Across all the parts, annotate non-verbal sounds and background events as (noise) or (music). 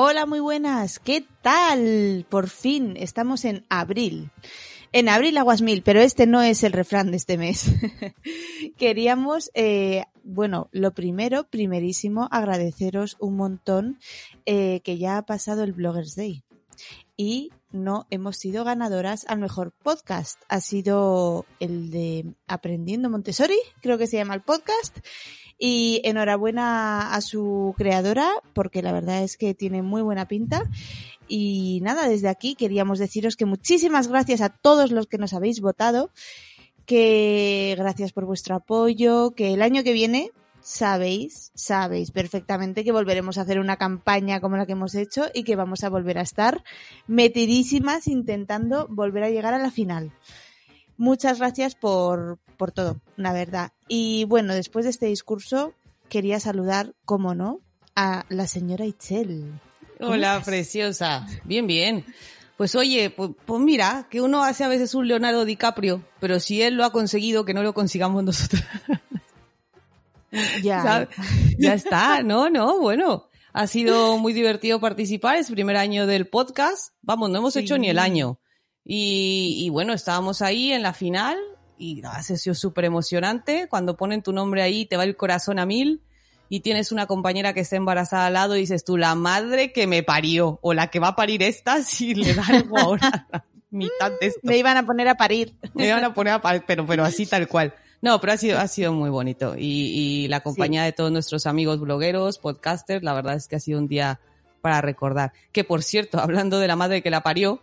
Hola, muy buenas. ¿Qué tal? Por fin estamos en abril. En abril aguas mil, pero este no es el refrán de este mes. (laughs) Queríamos, eh, bueno, lo primero, primerísimo, agradeceros un montón eh, que ya ha pasado el Bloggers Day. Y no hemos sido ganadoras al mejor podcast. Ha sido el de Aprendiendo Montessori, creo que se llama el podcast. Y enhorabuena a su creadora, porque la verdad es que tiene muy buena pinta. Y nada, desde aquí queríamos deciros que muchísimas gracias a todos los que nos habéis votado, que gracias por vuestro apoyo, que el año que viene sabéis, sabéis perfectamente que volveremos a hacer una campaña como la que hemos hecho y que vamos a volver a estar metidísimas intentando volver a llegar a la final. Muchas gracias por, por todo, la verdad. Y bueno, después de este discurso, quería saludar, como no, a la señora Itzel. Hola, preciosa. Bien, bien. Pues oye, pues, pues, mira, que uno hace a veces un Leonardo DiCaprio, pero si él lo ha conseguido, que no lo consigamos nosotros. ya. Ya está, no, no, bueno. Ha sido muy divertido participar, es el primer año del podcast. Vamos, no hemos hecho ni el año. Y, bueno, estábamos ahí en la final y ha sido súper emocionante. Cuando ponen tu nombre ahí, te va el corazón a mil y tienes una compañera que está embarazada al lado y dices tú, la madre que me parió o la que va a parir esta (laughs) si le da algo ahora mitad de esto. Me iban a poner a parir. Me iban a poner a parir, pero, pero así tal cual. No, pero ha sido, ha sido muy bonito. Y, y la compañía de todos nuestros amigos blogueros, podcasters, la verdad es que ha sido un día para recordar. Que por cierto, (laughs) hablando de la madre que la parió,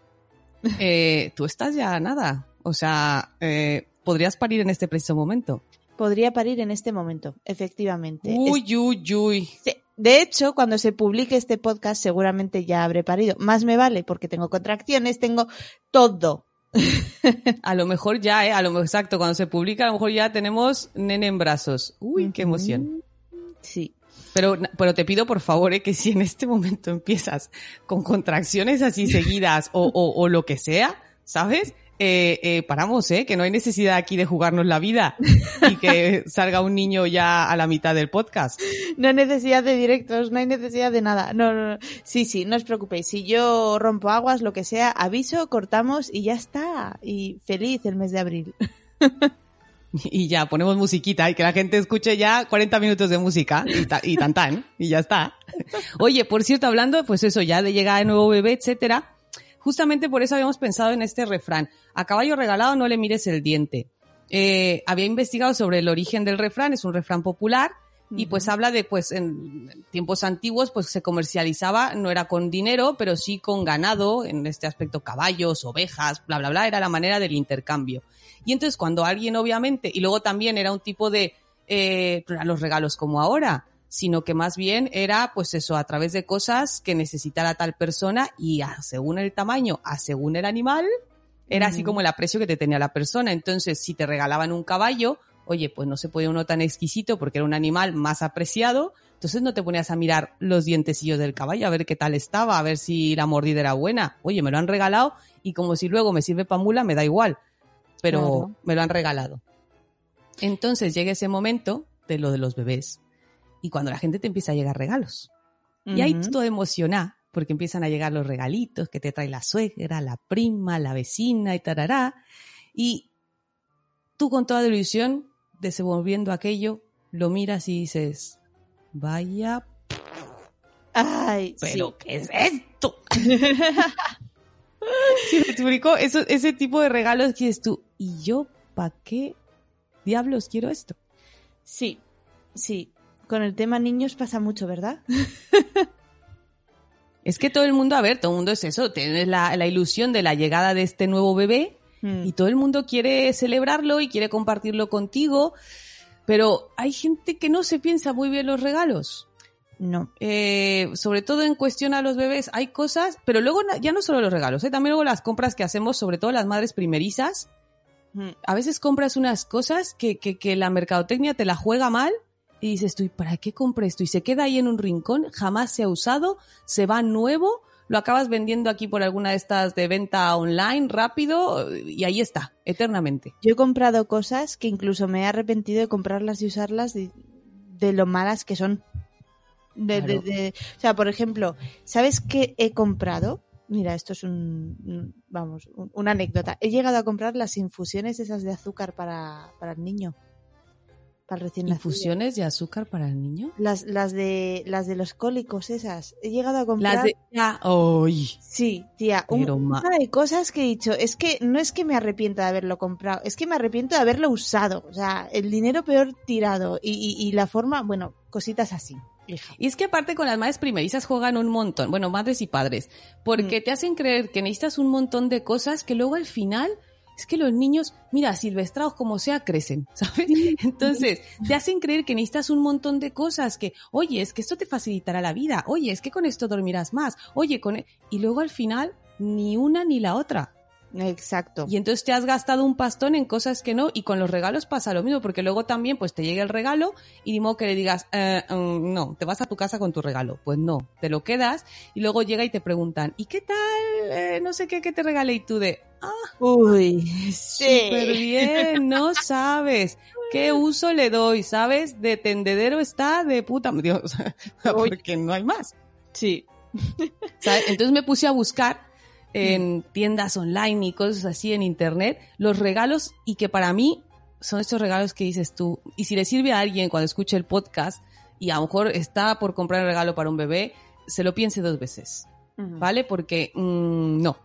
eh, tú estás ya nada. O sea, eh, podrías parir en este preciso momento. Podría parir en este momento, efectivamente. Uy, uy, uy. De hecho, cuando se publique este podcast, seguramente ya habré parido. Más me vale porque tengo contracciones, tengo todo. (laughs) a lo mejor ya, ¿eh? A lo mejor, exacto, cuando se publica, a lo mejor ya tenemos nene en brazos. Uy, qué emoción. Sí. Pero, pero te pido por favor eh, que si en este momento empiezas con contracciones así seguidas o, o, o lo que sea, ¿sabes? Eh, eh, paramos, ¿eh? Que no hay necesidad aquí de jugarnos la vida y que (laughs) salga un niño ya a la mitad del podcast. No hay necesidad de directos, no hay necesidad de nada. No, no, no. Sí, sí, no os preocupéis. Si yo rompo aguas, lo que sea, aviso, cortamos y ya está. Y feliz el mes de abril. (laughs) (laughs) y ya ponemos musiquita y que la gente escuche ya 40 minutos de música y, ta, y tan tan y ya está. (laughs) Oye, por cierto, hablando pues eso ya de llegar de nuevo bebé, etcétera, justamente por eso habíamos pensado en este refrán. A caballo regalado no le mires el diente. Eh, había investigado sobre el origen del refrán, es un refrán popular y pues habla de pues en tiempos antiguos pues se comercializaba no era con dinero pero sí con ganado en este aspecto caballos ovejas bla bla bla era la manera del intercambio y entonces cuando alguien obviamente y luego también era un tipo de eh, los regalos como ahora sino que más bien era pues eso a través de cosas que necesitara tal persona y a, según el tamaño a según el animal era así como el aprecio que te tenía la persona entonces si te regalaban un caballo oye, pues no se podía uno tan exquisito porque era un animal más apreciado, entonces no te ponías a mirar los dientecillos del caballo, a ver qué tal estaba, a ver si la mordida era buena. Oye, me lo han regalado y como si luego me sirve pa' mula, me da igual. Pero Claro. me lo han regalado. Entonces llega ese momento de lo de los bebés. Y cuando la gente te empieza a llegar regalos. Y ahí Ujú. tú te emocionás porque empiezan a llegar los regalitos que te trae la suegra, la prima, la vecina y tarará. Y tú con toda ilusión, desenvolviendo aquello, lo miras y dices, vaya, Ay, pero sí. ¿qué es esto? (laughs) (laughs) ¿Sí me explico? Eso, ese tipo de regalos que dices tú, ¿y yo para qué diablos quiero esto? Sí, sí. Con el tema niños pasa mucho, ¿verdad? (laughs) Es que todo el mundo, a ver, todo el mundo es eso, tienes la, la ilusión de la llegada de este nuevo bebé Mm. y todo el mundo quiere celebrarlo y quiere compartirlo contigo, pero hay gente que no se piensa muy bien los regalos. No. Eh, sobre todo en cuestión a los bebés, hay cosas, pero luego ya no solo los regalos, ¿eh? también luego las compras que hacemos, sobre todo las madres primerizas, a veces compras unas cosas que, que, que la mercadotecnia te la juega mal y dices tú, ¿y para qué compré esto? Y se queda ahí en un rincón, jamás se ha usado, se va nuevo, lo acabas vendiendo aquí por alguna de estas de venta online rápido y ahí está, eternamente. Yo he comprado cosas que incluso me he arrepentido de comprarlas y usarlas de, de lo malas que son. De, de- Claro. de- o sea, por ejemplo, ¿sabes qué he comprado? Mira, esto es un, vamos, un- una anécdota. He llegado a comprar las infusiones esas de azúcar para, para el niño. Para el recién nacido. ¿Infusiones de azúcar para el niño? Las, las de las de los cólicos esas. He llegado a comprar. Las de... Ah, ¡Ay! Sí, tía, un, Pero ma- una de cosas que he dicho, es que no es que me arrepienta de haberlo comprado, es que me arrepiento de haberlo usado, o sea, el dinero peor tirado y, y- y la forma, bueno, cositas así. Hija. Y es que aparte con las madres primerizas juegan un montón, bueno, madres y padres, porque Mm. te hacen creer que necesitas un montón de cosas que luego al final es que los niños, mira, silvestrados como sea, crecen, (laughs) ¿sabes? Entonces, te hacen creer que necesitas un montón de cosas, que, oye, es que esto te facilitará la vida, oye, es que con esto dormirás más, oye, con... e-". Y luego al final, ni una ni la otra. Exacto. Y entonces te has gastado un pastón en cosas que no, y con los regalos pasa lo mismo, porque luego también pues te llega el regalo y ni modo que le digas, eh, mm, no, te vas a tu casa con tu regalo. Pues no, te lo quedas y luego llega y te preguntan, ¿y qué tal? Eh, no sé qué, qué te regalé y tú de, ah, Uy, súper bien, no (laughs) sabes. ¿Qué uso le doy? ¿Sabes? De tendedero está de puta, Dios, (laughs) porque no hay más. Sí. ¿sabes? Entonces me puse a buscar en tiendas online y cosas así en internet los regalos y que para mí son estos regalos que dices tú. Y si le sirve a alguien cuando escuche el podcast y a lo mejor está por comprar un regalo para un bebé, se lo piense dos veces, ¿vale? Porque mm, no,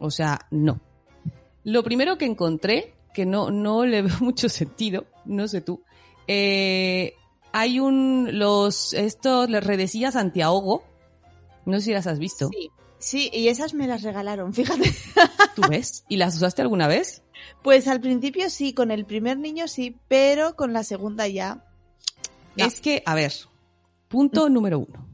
o sea, no. Lo primero que encontré, que no, no (laughs) le veo mucho sentido, no sé tú, eh, hay un, los, estos, las redecillas antiahogo, no sé si las has visto. Sí. Sí, y esas me las regalaron, fíjate. (laughs) ¿Tú ves? ¿Y las usaste alguna vez? Pues al principio sí, con el primer niño sí, pero con la segunda ya. No. Es que, a ver, punto número uno.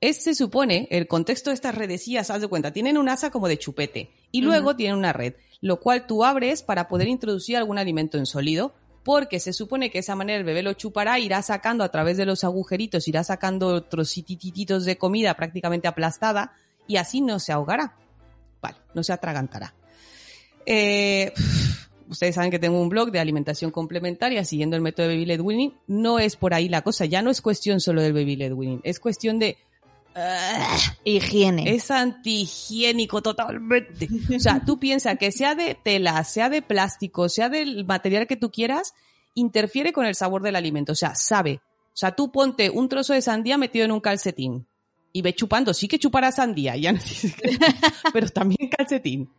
Es, se supone, el contexto de estas redecillas, haz de cuenta, tienen un asa como de chupete y luego tienen una red, lo cual tú abres para poder introducir algún alimento en sólido, porque se supone que de esa manera el bebé lo chupará, irá sacando a través de los agujeritos, irá sacando trocititos de comida prácticamente aplastada y así no se ahogará. Vale, no se atragantará. Eh, ustedes saben que tengo un blog de alimentación complementaria siguiendo el método de Baby Led Winning. No es por ahí la cosa, ya no es cuestión solo del Baby Led Winning, es cuestión de... ah, Higiene. es antihigiénico totalmente. O sea, tú piensas que sea de tela, sea de plástico, sea del material que tú quieras, interfiere con el sabor del alimento. O sea, sabe. O sea, tú ponte un trozo de sandía metido en un calcetín y ve chupando. Sí que chupará sandía, ya (laughs) no pero también calcetín.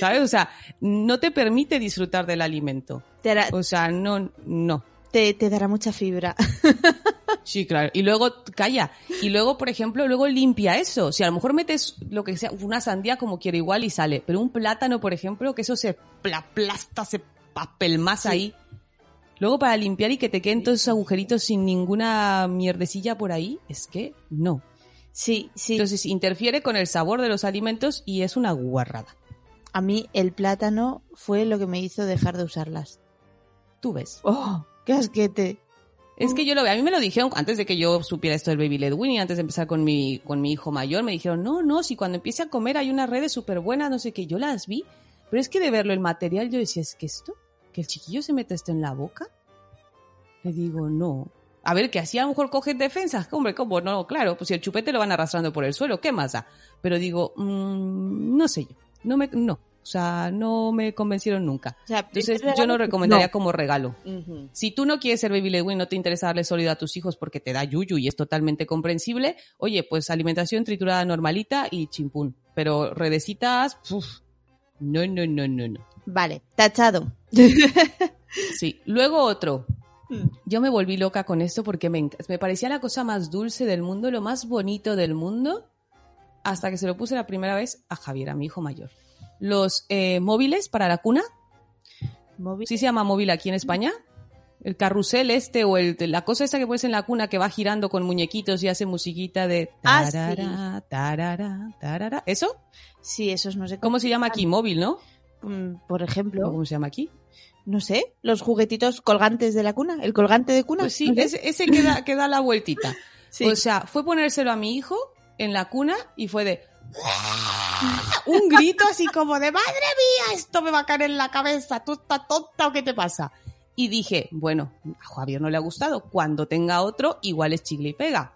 ¿Sabes? O sea, no te permite disfrutar del alimento. Te, hará- O sea, no, no. te, te dará mucha fibra. (laughs) Sí, claro. Y luego, calla. Y luego, por ejemplo, luego limpia eso. Si a lo mejor metes lo que sea, una sandía como quiero igual y sale. Pero un plátano, por ejemplo, que eso se pla- aplasta, se papelmasa ahí. Luego para limpiar y que te queden todos esos agujeritos sin ninguna mierdecilla por ahí, es que no. Sí, sí. Entonces interfiere con el sabor de los alimentos y es una guarrada. A mí el plátano fue lo que me hizo dejar de usarlas. Tú ves. ¡Oh! ¡Qué asquete! Es que yo lo veo, a mí me lo dijeron antes de que yo supiera esto del Baby Led Winnie, antes de empezar con mi, con mi hijo mayor, me dijeron, no, no, si cuando empiece a comer hay unas redes súper buenas, no sé qué, yo las vi, pero es que de verlo el material yo decía, es que esto, que el chiquillo se mete esto en la boca. Le digo, no. A ver, que así a lo mejor cogen defensas, hombre, ¿cómo? No, claro, pues si el chupete lo van arrastrando por el suelo, ¿qué más da? Pero digo, mm, no sé yo, no me, no. O sea, no me convencieron nunca. O sea, Entonces, yo no recomendaría no. como regalo. Si tú no quieres ser baby led wean, no te interesa darle sólido a tus hijos porque te da yuyu y es totalmente comprensible, oye, pues alimentación triturada normalita y chimpún. Pero redecitas, uf, no, no, no, no, no. Vale, tachado. Sí. Luego otro. Mm. Yo me volví loca con esto porque me, parecía la cosa más dulce del mundo, lo más bonito del mundo, hasta que se lo puse la primera vez a Javier, a mi hijo mayor. Los eh, móviles para la cuna, Móvil. ¿Sí se llama móvil aquí en España? El carrusel este o el, la cosa esa que pones en la cuna que va girando con muñequitos y hace musiquita de Ah, sí. tarara, tarara, tarara. ¿Eso? Sí, esos no sé ¿Cómo se llama aquí? Móvil, ¿no? Mm, Por ¿O ejemplo, ¿Cómo se llama aquí? No sé, los juguetitos colgantes de la cuna, el colgante de cuna. Pues sí, no ese, ese que, da, que da la vueltita. (laughs) Sí. O sea, fue ponérselo a mi hijo en la cuna y fue de... Un grito así como de, madre mía, esto me va a caer en la cabeza, tú estás tonta o qué te pasa. Y dije, bueno, a Javier no le ha gustado, cuando tenga otro, igual es chicle y pega.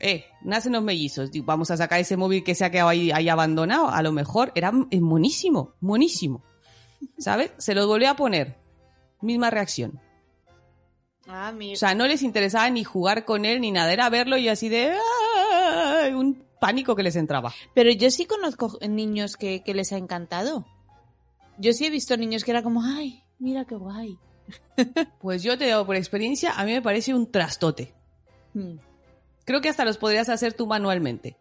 Eh, nacen los mellizos, vamos a sacar ese móvil que se ha quedado ahí, ahí abandonado, a lo mejor era monísimo, monísimo. ¿Sabes? Se lo volvió a poner. Misma reacción. Ah, mi- O sea, no les interesaba ni jugar con él ni nada, era verlo y así de ¡ay! un pánico que les entraba. Pero yo sí conozco niños que, que les ha encantado. Yo sí he visto niños que era como, ay, mira qué guay. (laughs) Pues yo te digo por experiencia, a mí me parece un trastote. Mm. Creo que hasta los podrías hacer tú manualmente.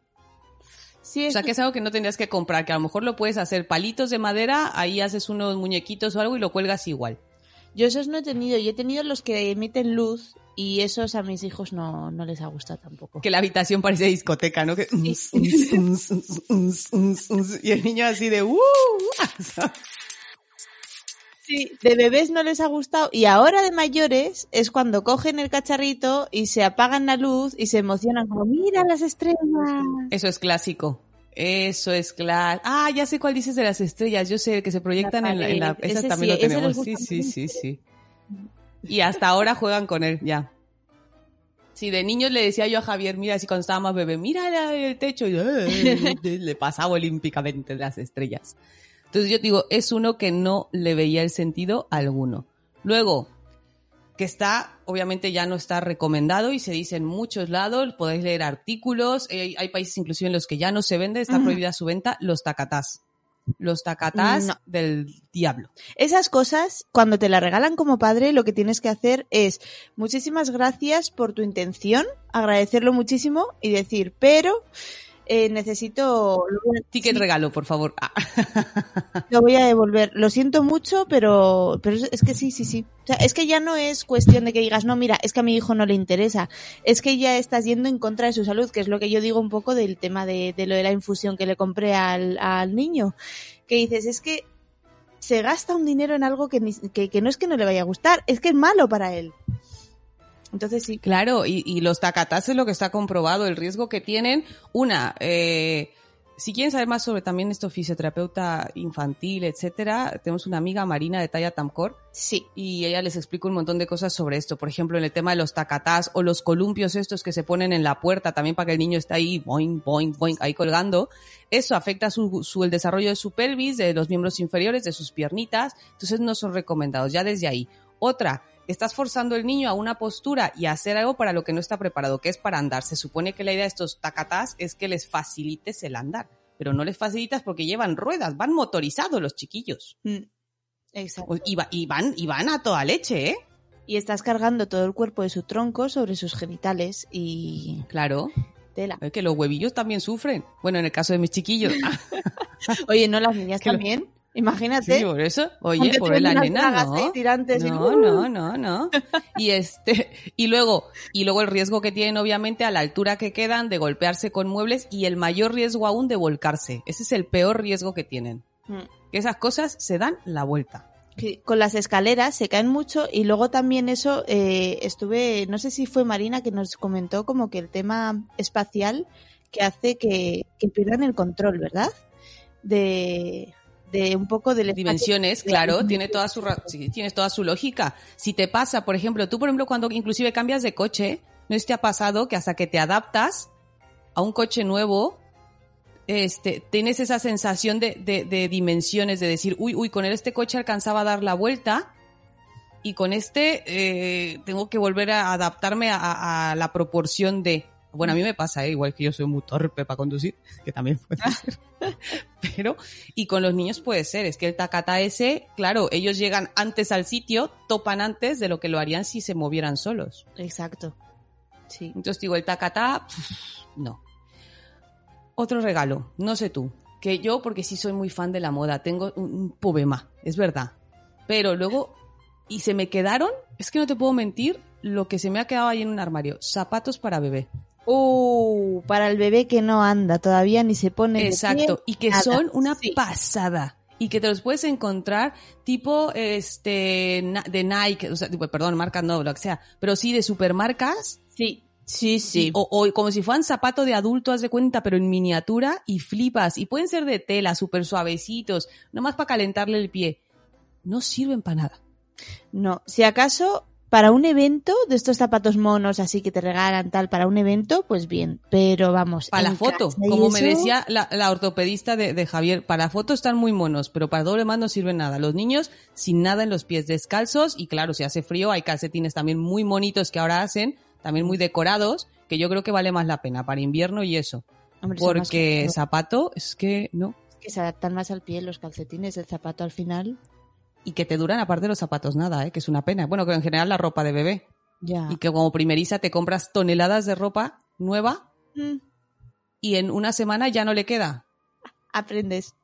Sí, O sea, que es algo que no tendrías que comprar, que a lo mejor lo puedes hacer palitos de madera, ahí haces unos muñequitos o algo y lo cuelgas igual. yo esos no he tenido. Yo he tenido los que emiten luz y esos a mis hijos no, no les ha gustado tampoco. Que la habitación parece discoteca, ¿no? Que- (laughs) y el niño así de ¡uh! Sí, de bebés no les ha gustado y ahora de mayores es cuando cogen el cacharrito y se apagan la luz y se emocionan como, mira las estrellas. Eso es clásico. Eso es clásico. Ah, ya sé cuál dices de las estrellas. Yo sé que se proyectan en la, en la- Ese también sí, lo tenemos. Sí, sí, sí, sí. Y hasta ahora juegan con él, ya. Sí, de niños le decía yo a Javier, mira, así cuando estaba más bebé, mira el techo y ¡eh! le pasaba olímpicamente las estrellas. Entonces yo digo, es uno que no le veía el sentido alguno. Luego, que está, obviamente ya no está recomendado y se dice en muchos lados, podéis leer artículos, eh, hay países inclusive en los que ya no se vende, está prohibida su venta, los tacatás. Los tacatás No. del diablo. Esas cosas, cuando te la regalan como padre, lo que tienes que hacer es muchísimas gracias por tu intención, agradecerlo muchísimo y decir, pero eh, necesito... Ticket sí, regalo, por favor. Ah. (laughs) lo voy a devolver. Lo siento mucho, pero, pero es, que sí, sí, sí. O sea, es que ya no es cuestión de que digas, no, mira, es que a mi hijo no le interesa. Es que ya estás yendo en contra de su salud, que es lo que yo digo un poco del tema de, de lo de la infusión que le compré al, al niño. Que dices, es que se gasta un dinero en algo que, ni- que, que no es que no le vaya a gustar, es que es malo para él. Entonces sí. Claro, y, y los tacatás es lo que está comprobado, el riesgo que tienen. Una, eh, si quieren saber más sobre también esto, fisioterapeuta infantil, etcétera, tenemos una amiga Marina de Talla Tamcor Sí. y ella les explica un montón de cosas sobre esto. Por ejemplo, en el tema de los tacatás o los columpios estos que se ponen en la puerta también para que el niño esté ahí, boing, boing, boing, ahí colgando. Eso afecta su, su, el desarrollo de su pelvis, de los miembros inferiores, de sus piernitas. Entonces no son recomendados ya desde ahí. Otra, estás forzando al niño a una postura y a hacer algo para lo que no está preparado, que es para andar. Se supone que la idea de estos tacatás es que les facilites el andar, pero no les facilitas porque llevan ruedas, van motorizados los chiquillos. Mm. Exacto. Y, va- y van, y van a toda leche, ¿eh? Y estás cargando todo el cuerpo de su tronco sobre sus genitales y Claro, tela. es que los huevillos también sufren. Bueno, en el caso de mis chiquillos. (laughs) (laughs) Oye, no las niñas Que lo- también. Imagínate. Sí, por eso. Oye, por la nena, no. tirantes y- No, no, no, no. Y este, y luego, y luego el riesgo que tienen, obviamente, a la altura que quedan de golpearse con muebles y el mayor riesgo aún de volcarse. Ese es el peor riesgo que tienen. Mm. Que esas cosas se dan la vuelta. con las escaleras se caen mucho y luego también eso eh, estuve, no sé si fue Marina que nos comentó como que el tema espacial que hace que, que pierdan el control, ¿verdad? De, de un poco espacio. dimensiones, claro, tiene toda su sí, tienes toda su lógica. Si te pasa, por ejemplo, tú por ejemplo cuando inclusive cambias de coche, no es te ha pasado que hasta que te adaptas a un coche nuevo, este, tienes esa sensación de, de, de dimensiones, de decir, uy, uy, con este coche alcanzaba a dar la vuelta y con este eh, tengo que volver a adaptarme a- a, a la proporción de... Bueno, a mí me pasa, ¿eh? igual que yo soy muy torpe para conducir, que también puede ser. (laughs) Pero, y con los niños puede ser, es que el tacata ese, claro, ellos llegan antes al sitio, topan antes de lo que lo harían si se movieran solos. Exacto. Sí. Entonces digo, el tacatá, no. Otro regalo, no sé tú, que yo, porque sí soy muy fan de la moda, tengo un, un poema, es verdad. Pero luego, y se me quedaron, es que no te puedo mentir, lo que se me ha quedado ahí en un armario, zapatos para bebé. Uh, para el bebé que no anda todavía ni se pone. de Exacto, pie, y que nada. son una Sí. pasada. Y que te los puedes encontrar tipo este de Nike, o sea, tipo, perdón, marcas no, lo que sea, pero sí de supermarcas Sí, sí, sí. o, o como si fueran zapato de adulto, haz de cuenta, pero en miniatura y flipas. Y pueden ser de tela, súper suavecitos, nomás para calentarle el pie. No sirven para nada. No, si acaso para un evento de estos zapatos monos así que te regalan tal para un evento, pues bien, pero vamos. Para la foto, como me decía la, la ortopedista de, de Javier, para la foto están muy monos, pero para doble más no sirven nada. Los niños sin nada en los pies, descalzos, y claro, si hace frío, hay calcetines también muy monitos que ahora hacen, también muy decorados, que yo creo que vale más la pena para invierno y eso. hombre, Porque zapato es que no. que se adaptan más al pie los calcetines, el zapato al final. Y que te duran aparte de los zapatos nada, ¿eh? que es una pena. Bueno, que en general la ropa de bebé. Ya. Y que como primeriza te compras toneladas de ropa nueva Mm, y en una semana ya no le queda. aprendes.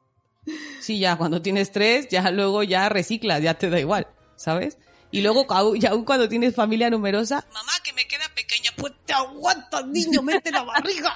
Sí, ya cuando tienes tres, ya luego ya reciclas, ya te da igual, ¿sabes? Y luego ya aún cuando tienes familia numerosa, mamá que me queda pequeña, pues te aguantas, niño, mete la barriga,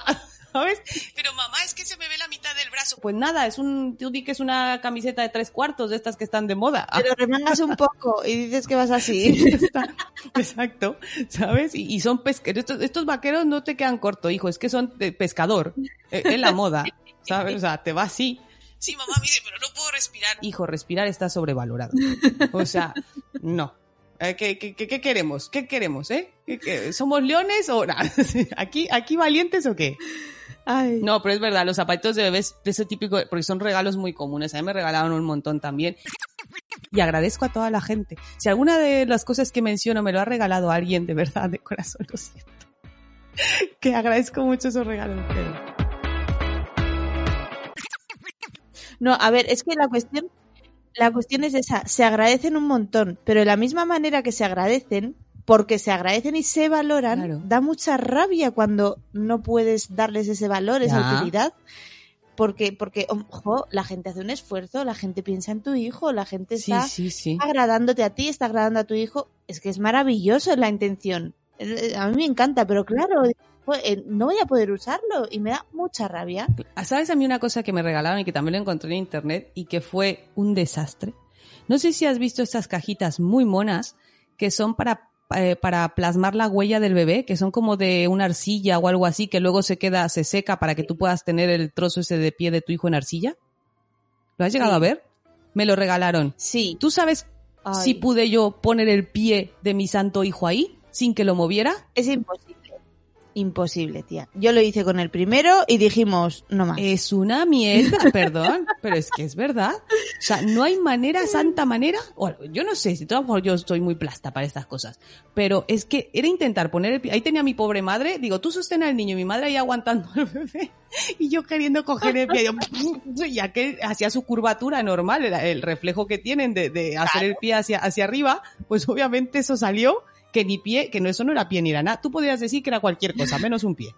¿sabes? Pero mamá, es que se me ve la mitad del brazo. Pues nada, es un, tú di que es una camiseta de tres cuartos de estas que están de moda. Pero remangas un poco y dices que vas así. Está. Exacto, ¿sabes? Y, y son pesqueros. Estos, estos vaqueros no te quedan corto, hijo, es que son de pescador. eh, Es la moda, ¿sabes? O sea, te va así. Sí, mamá, mire, pero no puedo respirar. Hijo, respirar está sobrevalorado. O sea, no. Eh, ¿Qué, qué, qué- qué queremos? ¿Qué queremos, eh? ¿Qué- qué- ¿Somos leones o nada? (laughs) ¿Aquí, ¿Aquí valientes o qué? Ay. No, pero es verdad, los zapatitos de bebés de ese típico, porque son regalos muy comunes. A mí me regalaron un montón también. Y agradezco a toda la gente. Si alguna de las cosas que menciono me lo ha regalado alguien, de verdad, de corazón, lo siento. (laughs) Que agradezco mucho esos regalos. pero- No, a ver, es que la cuestión, la cuestión es esa, se agradecen un montón, pero de la misma manera que se agradecen, porque se agradecen y se valoran, Claro. da mucha rabia cuando no puedes darles ese valor, esa Ya. utilidad. Porque, porque, ojo, la gente hace un esfuerzo, la gente piensa en tu hijo, la gente está sí, sí. agradándote a ti, está agradando a tu hijo. Es que es maravilloso la intención. Eh, A mí me encanta, pero claro, eh, no voy a poder usarlo y me da mucha rabia. ¿Sabes a mí una cosa que me regalaron y que también lo encontré en internet y que fue un desastre? No sé si has visto estas cajitas muy monas que son para, eh, para plasmar la huella del bebé, que son como de una arcilla o algo así, que luego se queda, se seca para que tú puedas tener el trozo ese de pie de tu hijo en arcilla. ¿Lo has llegado Sí. a ver? Me lo regalaron. Sí. ¿Tú sabes Ay, si pude yo poner el pie de mi santo hijo ahí sin que lo moviera? Es imposible. Imposible, tía. Yo lo hice con el primero y dijimos, no más. Es una mierda, (laughs) perdón, pero es que es verdad. O sea, no hay manera, santa manera. Yo no sé, si todo mejor yo estoy muy plasta para estas cosas. Pero es que era intentar poner el pie. Ahí tenía a mi pobre madre, digo, tú sostén al niño, y mi madre ahí aguantando al bebé. Y yo queriendo coger el pie. Yo, (laughs) y aquel hacía su curvatura normal, era el reflejo que tienen de, de hacer el pie hacia, hacia arriba, pues obviamente eso salió que ni pie, que no, eso no era pie ni era nada. Tú podías decir que era cualquier cosa, (laughs) menos un pie.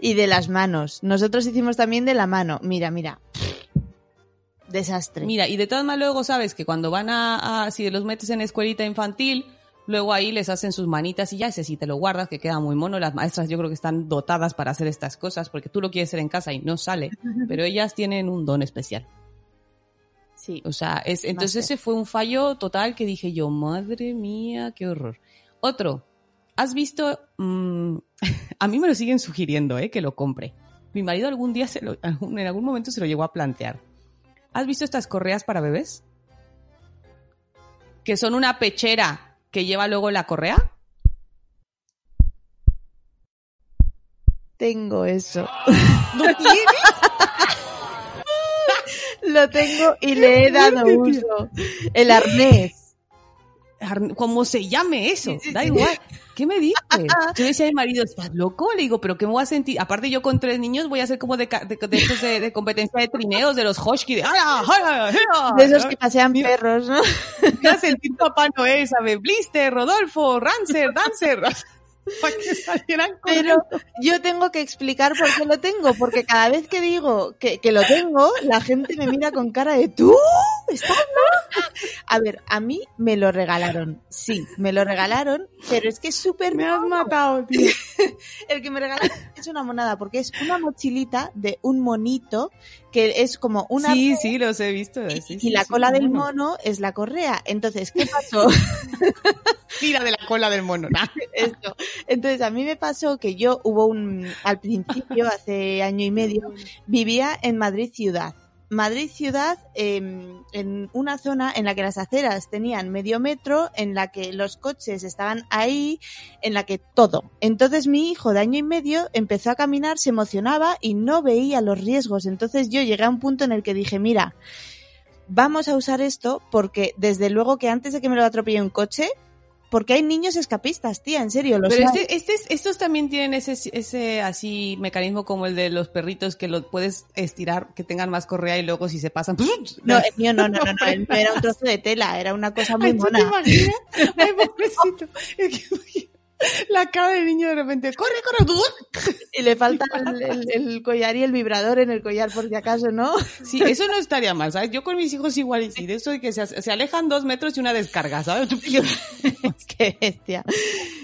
Y de las manos. Nosotros hicimos también de la mano. Mira, mira. Desastre. Mira, y de todas maneras luego sabes que cuando van a, a- si los metes en escuelita infantil, luego ahí les hacen sus manitas y ya ese sí te lo guardas, que queda muy mono. Las maestras yo creo que están dotadas para hacer estas cosas, porque tú lo quieres hacer en casa y no sale, (laughs) pero ellas tienen un don especial. Sí. O sea, es, entonces ese fue un fallo total que dije yo, madre mía, qué horror. Otro, ¿has visto? mm, (laughs) a mí me lo siguen sugiriendo, ¿eh? Que lo compre. Mi marido algún día, se lo- en algún momento se lo llegó a plantear. ¿Has visto estas correas para bebés? Que son una pechera que lleva luego la correa. Tengo eso. (laughs) ¿No tienes? (laughs) Lo tengo y le he dado (laughs) uso. El arnés. Arn- ¿Cómo se llame eso? Sí, sí, da sí. igual. ¿Qué me dices? (laughs) Yo decía a mi marido, ¿estás loco? Le digo, ¿pero qué me voy a sentir? Aparte yo con tres niños voy a ser como de, de, de estos de, de competencia de trineos, de los Hoshki, de ¡Hala, hala, hala! De esos que pasean Mira. perros, ¿no? (laughs) Voy a sentir Papá Noel, ¿sabes? Blister, Rodolfo, Rancer, Dancer. (laughs) Para que salieran Pero yo tengo que explicar por qué lo tengo, porque cada vez que digo que, que lo tengo, la gente me mira con cara de ¿tú? ¿Estás loca?". A ver, a mí me lo regalaron, sí, me lo regalaron, pero es que es súper Me has matado, tío. (laughs) El que me regalaron es una monada, porque es una mochilita de un monito que es como una Sí, sí, los he visto. y, sí, y sí, la cola del mono. mono es la correa. Entonces, ¿qué (laughs) pasó? Tira de la cola del mono. (laughs) Esto. Entonces, a mí me pasó que yo hubo un, al principio, hace año y medio, vivía en Madrid ciudad. Madrid ciudad, em, en una zona en la que las aceras tenían medio metro, en la que los coches estaban ahí, en la que todo. Entonces mi hijo de año y medio empezó a caminar, se emocionaba y no veía los riesgos. Entonces yo llegué a un punto en el que dije, mira, vamos a usar esto porque desde luego que antes de que me lo atropelle un coche, porque hay niños escapistas, tía, en serio, los Pero este, este, es- estos también tienen ese, ese así mecanismo como el de los perritos que lo puedes estirar, que tengan más correa y luego si se pasan. No, el mío no, no, no, no, el mío era un trozo de tela, era una cosa (laughs) muy Ay, ¿tú te mona. Ay, (laughs) pobrecito. La cara del niño de repente, corre, corre, tú. Y le falta el, el- el collar y el vibrador en el collar, por si acaso, ¿no? Sí, eso no estaría mal, ¿sabes? Yo con mis hijos igual y sí, de eso de que se, se alejan dos metros y una descarga, ¿sabes? (laughs) (laughs) Qué bestia.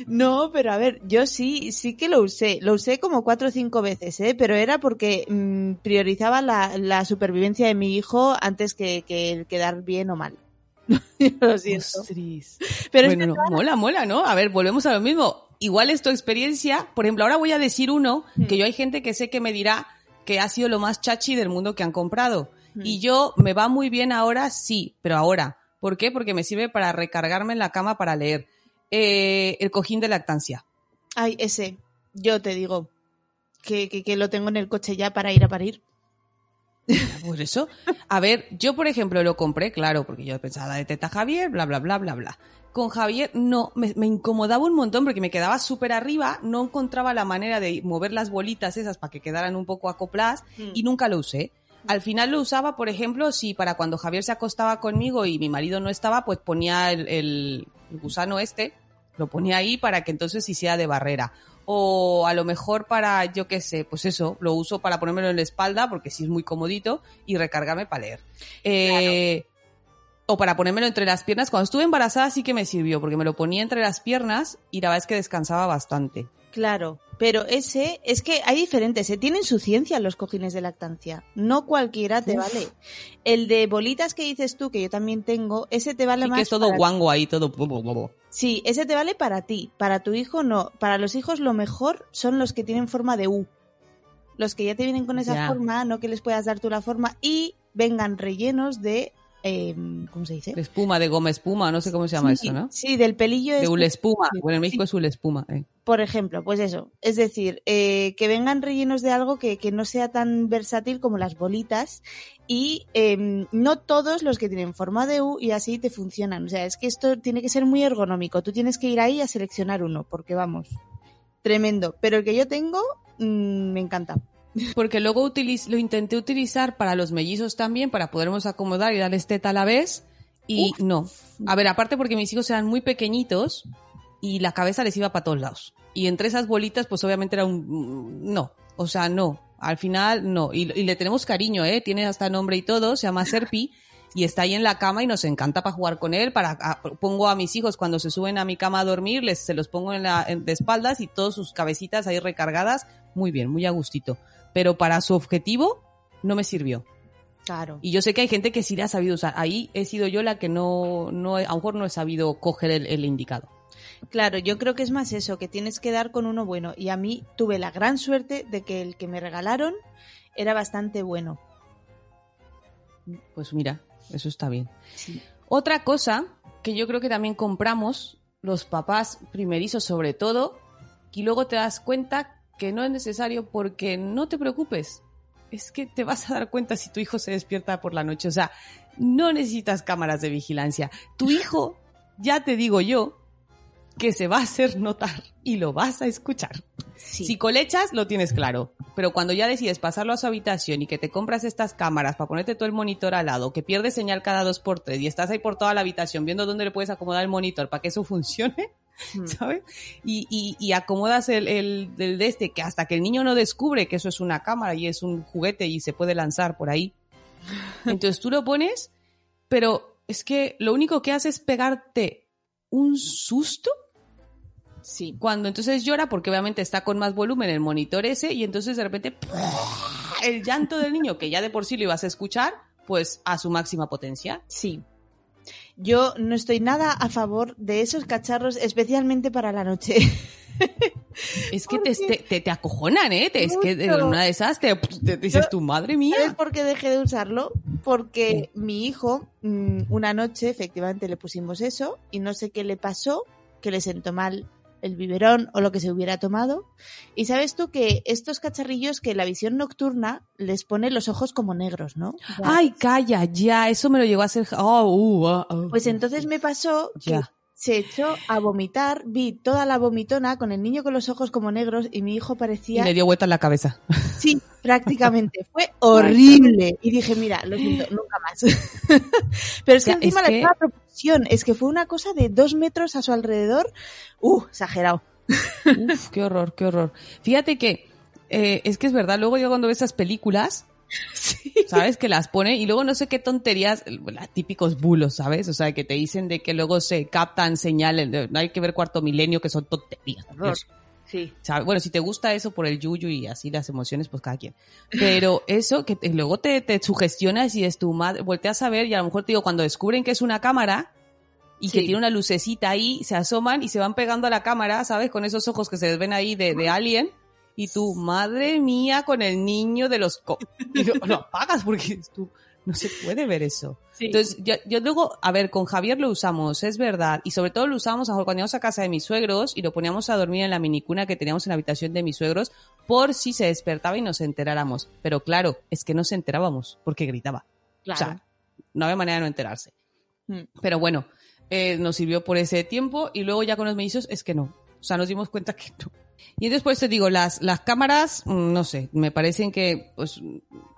No, pero a ver, yo sí, sí que lo usé. Lo usé como cuatro o cinco veces, ¿eh? Pero era porque mm, priorizaba la, la supervivencia de mi hijo antes que, que el quedar bien o mal. (laughs) lo siento. Pero es bueno, no, mola, mola, ¿no? A ver, volvemos a lo mismo. Igual es tu experiencia. Por ejemplo, ahora voy a decir uno Mm. que yo hay gente que sé que me dirá que ha sido lo más chachi del mundo que han comprado. Mm. Y yo, me va muy bien ahora, sí, pero ahora. ¿Por qué? Porque me sirve para recargarme en la cama para leer. Eh, el cojín de lactancia. Ay, ese, yo te digo que, que, que lo tengo en el coche ya para ir a parir. Por eso. A ver, yo por ejemplo lo compré, claro, porque yo pensaba de teta Javier, bla, bla, bla, bla, bla. Con Javier no, me, me incomodaba un montón porque me quedaba súper arriba, no encontraba la manera de mover las bolitas esas para que quedaran un poco acopladas y nunca lo usé. Al final lo usaba, por ejemplo, si para cuando Javier se acostaba conmigo y mi marido no estaba, pues ponía el, el- el gusano este, lo ponía ahí para que entonces hiciera de barrera. O a lo mejor para, yo qué sé, pues eso, lo uso para ponérmelo en la espalda porque sí es muy comodito y recargarme para leer. Eh, O para ponérmelo entre las piernas. Cuando estuve embarazada sí que me sirvió porque me lo ponía entre las piernas y la verdad es que descansaba bastante. Claro, pero ese, es que hay diferentes, ¿eh? tienen su ciencia los cojines de lactancia. No cualquiera te Uf. vale. El de bolitas que dices tú, que yo también tengo, ese te vale más. que es todo para- guango ahí, todo... Sí, ese te vale para ti. Para tu hijo no. Para los hijos lo mejor son los que tienen forma de U. Los que ya te vienen con esa Ya. forma, no que les puedas dar tú la forma y vengan rellenos de, eh, ¿cómo se dice? Espuma, de goma espuma, no sé cómo se llama sí, eso, ¿no? Sí, del pelillo. De ule espuma. Bueno, en México sí. es ule espuma. eh. Por ejemplo, pues eso. Es decir, eh, que vengan rellenos de algo que, que no sea tan versátil como las bolitas y eh, no todos los que tienen forma de U y así te funcionan. O sea, es que esto tiene que ser muy ergonómico. Tú tienes que ir ahí a seleccionar uno porque vamos, tremendo. Pero el que yo tengo mm, me encanta. Porque luego utiliz- lo intenté utilizar para los mellizos también, para podernos acomodar y darles teta a la vez. Y no. A ver, aparte porque mis hijos eran muy pequeñitos y la cabeza les iba para todos lados. Y entre esas bolitas, pues obviamente era un... No. O sea, no. Al final, no. Y, y le tenemos cariño, ¿eh? Tiene hasta nombre y todo. Se llama Serpi. Y está ahí en la cama y nos encanta para jugar con él. Para, a- pongo a mis hijos cuando se suben a mi cama a dormir, les, se los pongo en la, en- de espaldas y todas sus cabecitas ahí recargadas. Muy bien, muy a gustito pero para su objetivo no me sirvió. Claro. Y yo sé que hay gente que sí la ha sabido usar. Ahí he sido yo la que no, no a lo mejor no he sabido coger el, el indicado. Claro, yo creo que es más eso, que tienes que dar con uno bueno. Y a mí tuve la gran suerte de que el que me regalaron era bastante bueno. Pues mira, eso está bien. Otra cosa que yo creo que también compramos los papás primerizos sobre todo, y luego te das cuenta que no es necesario porque no te preocupes. Es que te vas a dar cuenta si tu hijo se despierta por la noche. O sea, no necesitas cámaras de vigilancia. Tu hijo, ya te digo yo, que se va a hacer notar y lo vas a escuchar. Sí. Si colechas, lo tienes claro. Pero cuando ya decides pasarlo a su habitación y que te compras estas cámaras para ponerte todo el monitor al lado, que pierdes señal cada dos por tres y estás ahí por toda la habitación viendo dónde le puedes acomodar el monitor para que eso funcione. ¿Sabes? Y, y- y acomodas el, el del de este, que hasta que el niño no descubre que eso es una cámara y es un juguete y se puede lanzar por ahí. (laughs) Entonces tú lo pones, pero es que lo único que hace es pegarte un susto Sí. cuando entonces llora porque obviamente está con más volumen el monitor ese y entonces de repente el llanto del niño que ya de por sí lo ibas a escuchar pues a su máxima potencia. Sí. Yo no estoy nada a favor de esos cacharros, especialmente para la noche. (laughs) Es que ¿Por te, te, te- acojonan, ¿eh? Te- es que Mucho. una de esas te, dices tu madre ¿Sabes mía. por qué dejé de usarlo? Porque mi hijo, mm, una noche, efectivamente, le pusimos eso y no sé qué le pasó, que le sentó mal el biberón o lo que se hubiera tomado. Y sabes tú que estos cacharrillos que la visión nocturna les pone los ojos como negros, ¿no? O sea, Ay, calla, ya, eso me lo llegó a hacer. Oh, uh, ah. Pues entonces me pasó que Ya. Se echó a vomitar, vi toda la vomitona con el niño con los ojos como negros y mi hijo Y parecía... le dio vuelta en la cabeza. Sí, (laughs) prácticamente. Fue horrible. Y dije, mira, lo (gasps) siento, nunca más. (laughs) Pero es que Ya, encima es la que- misma proporción. Es que fue una cosa de dos metros a su alrededor. Uh, exagerado. Uf, qué horror, qué horror. Fíjate que eh, es que es verdad, luego yo cuando veo esas películas, (laughs) ¿sabes? Que las pone y luego no sé qué tonterías, los típicos bulos, ¿sabes? O sea, que te dicen de que luego se captan señales, de- no hay que ver cuarto milenio, que son tonterías. Sí. Bueno, si te gusta eso por el yuyu y así las emociones, pues cada quien. Pero eso, que te- luego te, te sugestionas y es tu madre, volteas a ver y a lo mejor te digo, cuando descubren que es una cámara y que Sí. tiene una lucecita ahí, se asoman y se van pegando a la cámara, ¿sabes? Con esos ojos que se ven ahí de, de alien. Y tú, madre mía, con el niño de los... co- y lo, lo apagas porque tú, no se puede ver eso. Entonces, yo, yo luego, a ver, con Javier lo usamos, es verdad. Y sobre todo lo usamos a- cuando íbamos a casa de mis suegros y lo poníamos a dormir en la minicuna que teníamos en la habitación de mis suegros por si se despertaba y nos enteráramos. Pero claro, es que no se enterábamos porque gritaba. Claro. O sea, no había manera de no enterarse. Mm. Pero bueno, eh, nos sirvió por ese tiempo y luego ya con los mellizos es que no. O sea, nos dimos cuenta que no. Y eso te digo, las, las cámaras, mm, no sé, me parecen que pues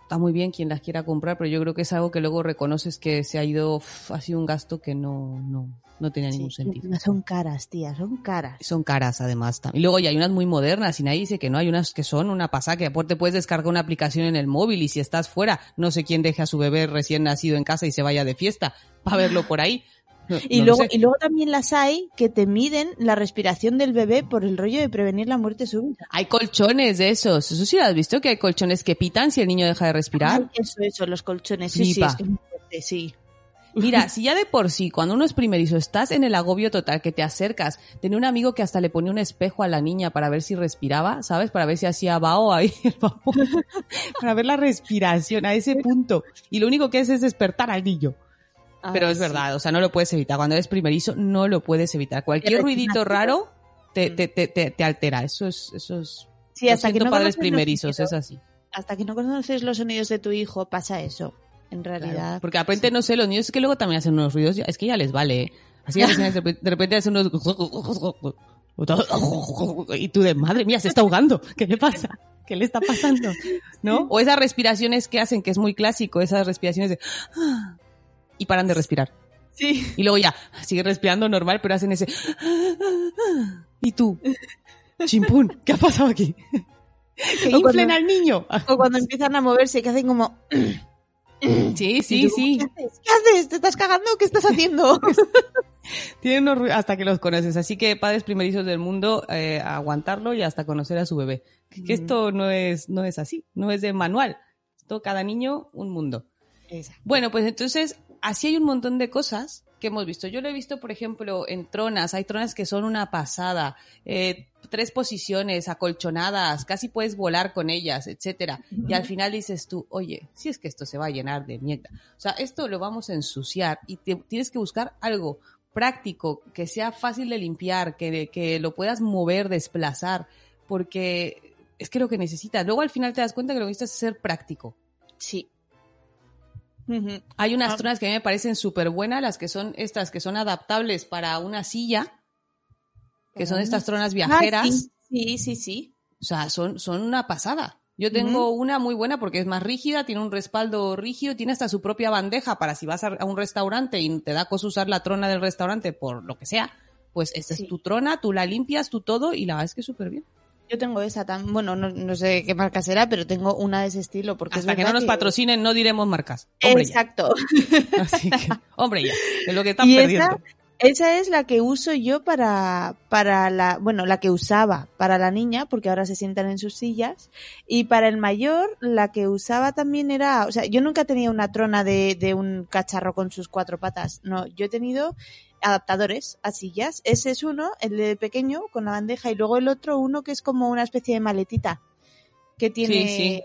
está muy bien quien las quiera comprar, pero yo creo que es algo que luego reconoces que se ha ido, ha sido un gasto que no, no, no tenía ningún sentido. no son caras, tía, son caras. Son caras además. Y luego ya hay unas muy modernas y nadie dice que no, hay unas que son una pasada, que aparte puedes descargar una aplicación en el móvil y si estás fuera, no sé quién deje a su bebé recién nacido en casa y se vaya de fiesta para verlo por ahí. Y, no luego, y luego también las hay que te miden la respiración del bebé por el rollo de prevenir la muerte súbita. Hay colchones de esos. Eso sí has visto que hay colchones que pitan si el niño deja de respirar. Ay, eso, eso, los colchones. Sí, sí, Flipa. es que es muy fuerte, sí. Mira, (laughs) si ya de por sí, cuando uno es primerizo, estás en el agobio total, que te acercas, tenía un amigo que hasta le ponía un espejo a la niña para ver si respiraba, ¿sabes? Para ver si hacía vaho ahí, (laughs) el para ver la respiración a ese punto. Y lo único que hace es despertar al niño. Pero es sí. verdad, o sea, no lo puedes evitar. Cuando eres primerizo, no lo puedes evitar. Cualquier ruidito raro te, Mm. te, te, te, te altera. Eso es, eso es. Sí, hasta que no padres primerizos, sonidos. es así. hasta que no conoces los sonidos de tu hijo, pasa eso. En Claro, realidad. Porque aprende, no sé, los niños es que luego también hacen unos ruidos, es que ya les vale. ¿eh? Así (laughs) repente- de repente hacen unos... Y tú de, madre mía, se está ahogando. ¿Qué le pasa? ¿Qué le está pasando? ¿No? (laughs) O esas respiraciones que hacen, que es muy clásico, esas respiraciones de... Y paran de respirar. Sí. Y luego ya, sigue respirando normal, pero hacen ese... Y tú, chimpún, ¿qué ha pasado aquí? Que O cuando- inflen al niño. O cuando empiezan a moverse, que hacen como... Sí, sí, tú, sí. ¿Qué haces? ¿Qué haces? ¿Te estás cagando? ¿Qué estás haciendo? (laughs) Tienen unos hasta que los conoces. Así que padres primerizos del mundo, eh, aguantarlo y hasta conocer a su bebé. Que, esto no es, no es así, no es de manual. Esto cada niño un mundo. Esa. Bueno, pues entonces, así hay un montón de cosas que hemos visto. Yo lo he visto, por ejemplo, en tronas. Hay tronas que son una pasada. Eh, tres posiciones acolchonadas, casi puedes volar con ellas, etcétera. Y al final dices tú, oye, si es que esto se va a llenar de mierda. O sea, esto lo vamos a ensuciar y te- tienes que buscar algo práctico, que sea fácil de limpiar, que, que lo puedas mover, desplazar, porque es que lo que necesitas. Luego al final te das cuenta que lo que necesitas es ser práctico. Sí. Hay unas Ah. tronas que a mí me parecen súper buenas, las que son estas, que son adaptables para una silla, que son estas tronas viajeras. Ah, sí, sí, sí, sí. O sea, son, son una pasada. Yo tengo una muy buena porque es más rígida, tiene un respaldo rígido, tiene hasta su propia bandeja para si vas a, a un restaurante y te da cosa usar la trona del restaurante por lo que sea, pues esta Sí. es tu trona, tú la limpias, tú todo y la verdad es que súper bien. Yo tengo esa también. Bueno, no, no sé qué marca será, pero tengo una de ese estilo. Porque Hasta es que no nos patrocinen no diremos marcas. Hombre, ya. Exacto. (laughs) Así que, hombre, ya. Es lo que están Y perdiendo. esa, esa es la que uso yo para, para la, bueno, la que usaba para la niña, porque ahora se sientan en sus sillas. Y para el mayor, la que usaba también era, o sea, yo nunca tenía una trona de, de un cacharro con sus cuatro patas. No, yo he tenido adaptadores a sillas. Ese es uno, el de pequeño, con la bandeja, y luego el otro, uno que es como una especie de maletita, que tiene, Sí, sí.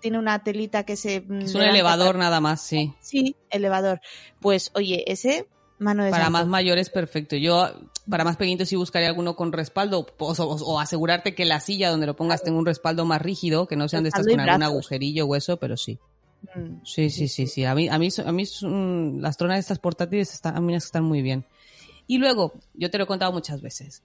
tiene una telita que se... Es un elevador nada más, sí. Sí, elevador. Pues, oye, ese, mano de Para santo. más mayores, perfecto. Yo, para más pequeñitos, sí buscaría alguno con respaldo o, o- o asegurarte que la silla donde lo pongas tenga un respaldo más rígido, que no sean de estas con algún agujerillo o eso, pero sí. Mm. Sí, sí, sí, sí. A mí, a mí, a mí las tronas estas portátiles están, a mí están muy bien. Y luego, yo te lo he contado muchas veces,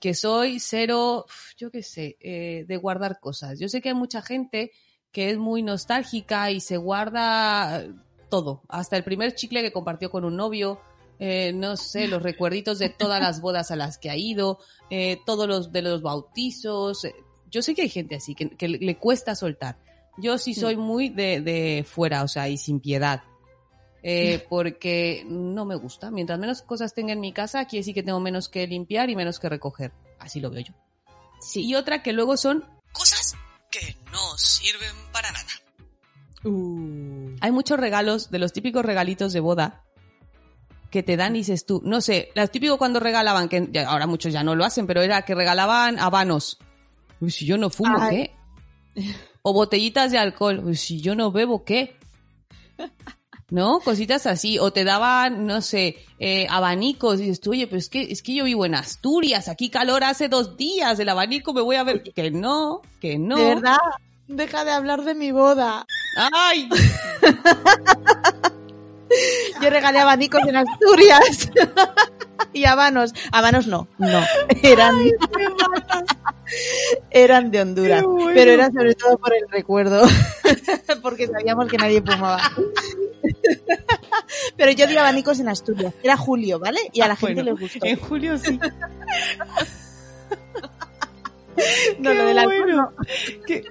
que soy cero, yo qué sé, eh, de guardar cosas. Yo sé que hay mucha gente que es muy nostálgica y se guarda todo, hasta el primer chicle que compartió con un novio, eh, no sé, los (laughs) recuerditos de todas las bodas a las que ha ido, eh, todos los de los bautizos. eh, Yo sé que hay gente así, que, que le le cuesta soltar. Yo sí soy muy de, de fuera, o sea, y sin piedad. Eh, porque no me gusta. Mientras menos cosas tenga en mi casa, quiere decir que tengo menos que limpiar y menos que recoger. Así lo veo yo. Sí. Y otra que luego son cosas que no sirven para nada. Hay muchos regalos, de los típicos regalitos de boda, que te dan y dices tú, no sé, lo típico cuando regalaban, que ya- ahora muchos ya no lo hacen, pero era que regalaban habanos. Uy, si yo no fumo, Ay. ¿qué? O botellitas de alcohol. Uy, si yo no bebo, ¿qué? (laughs) ¿No? Cositas así. O te daban, no sé, eh, abanicos. Y dices tú, oye, pero es que, es que yo vivo en Asturias. Aquí calor hace dos días. El abanico me voy a ver. Que no, que no. De verdad, deja de hablar de mi boda. ¡Ay! (laughs) Yo regalé abanicos en Asturias. (laughs) (laughs) y habanos. Habanos no, no. (laughs) Eran, eran de Honduras. Pero era sobre todo por el recuerdo. (laughs) Porque sabíamos que nadie fumaba. Pero yo di abanicos en Asturias. Era julio, ¿vale? Y a la gente Ah, Bueno, les gustó. En julio sí. No, Qué lo del alcohol bueno.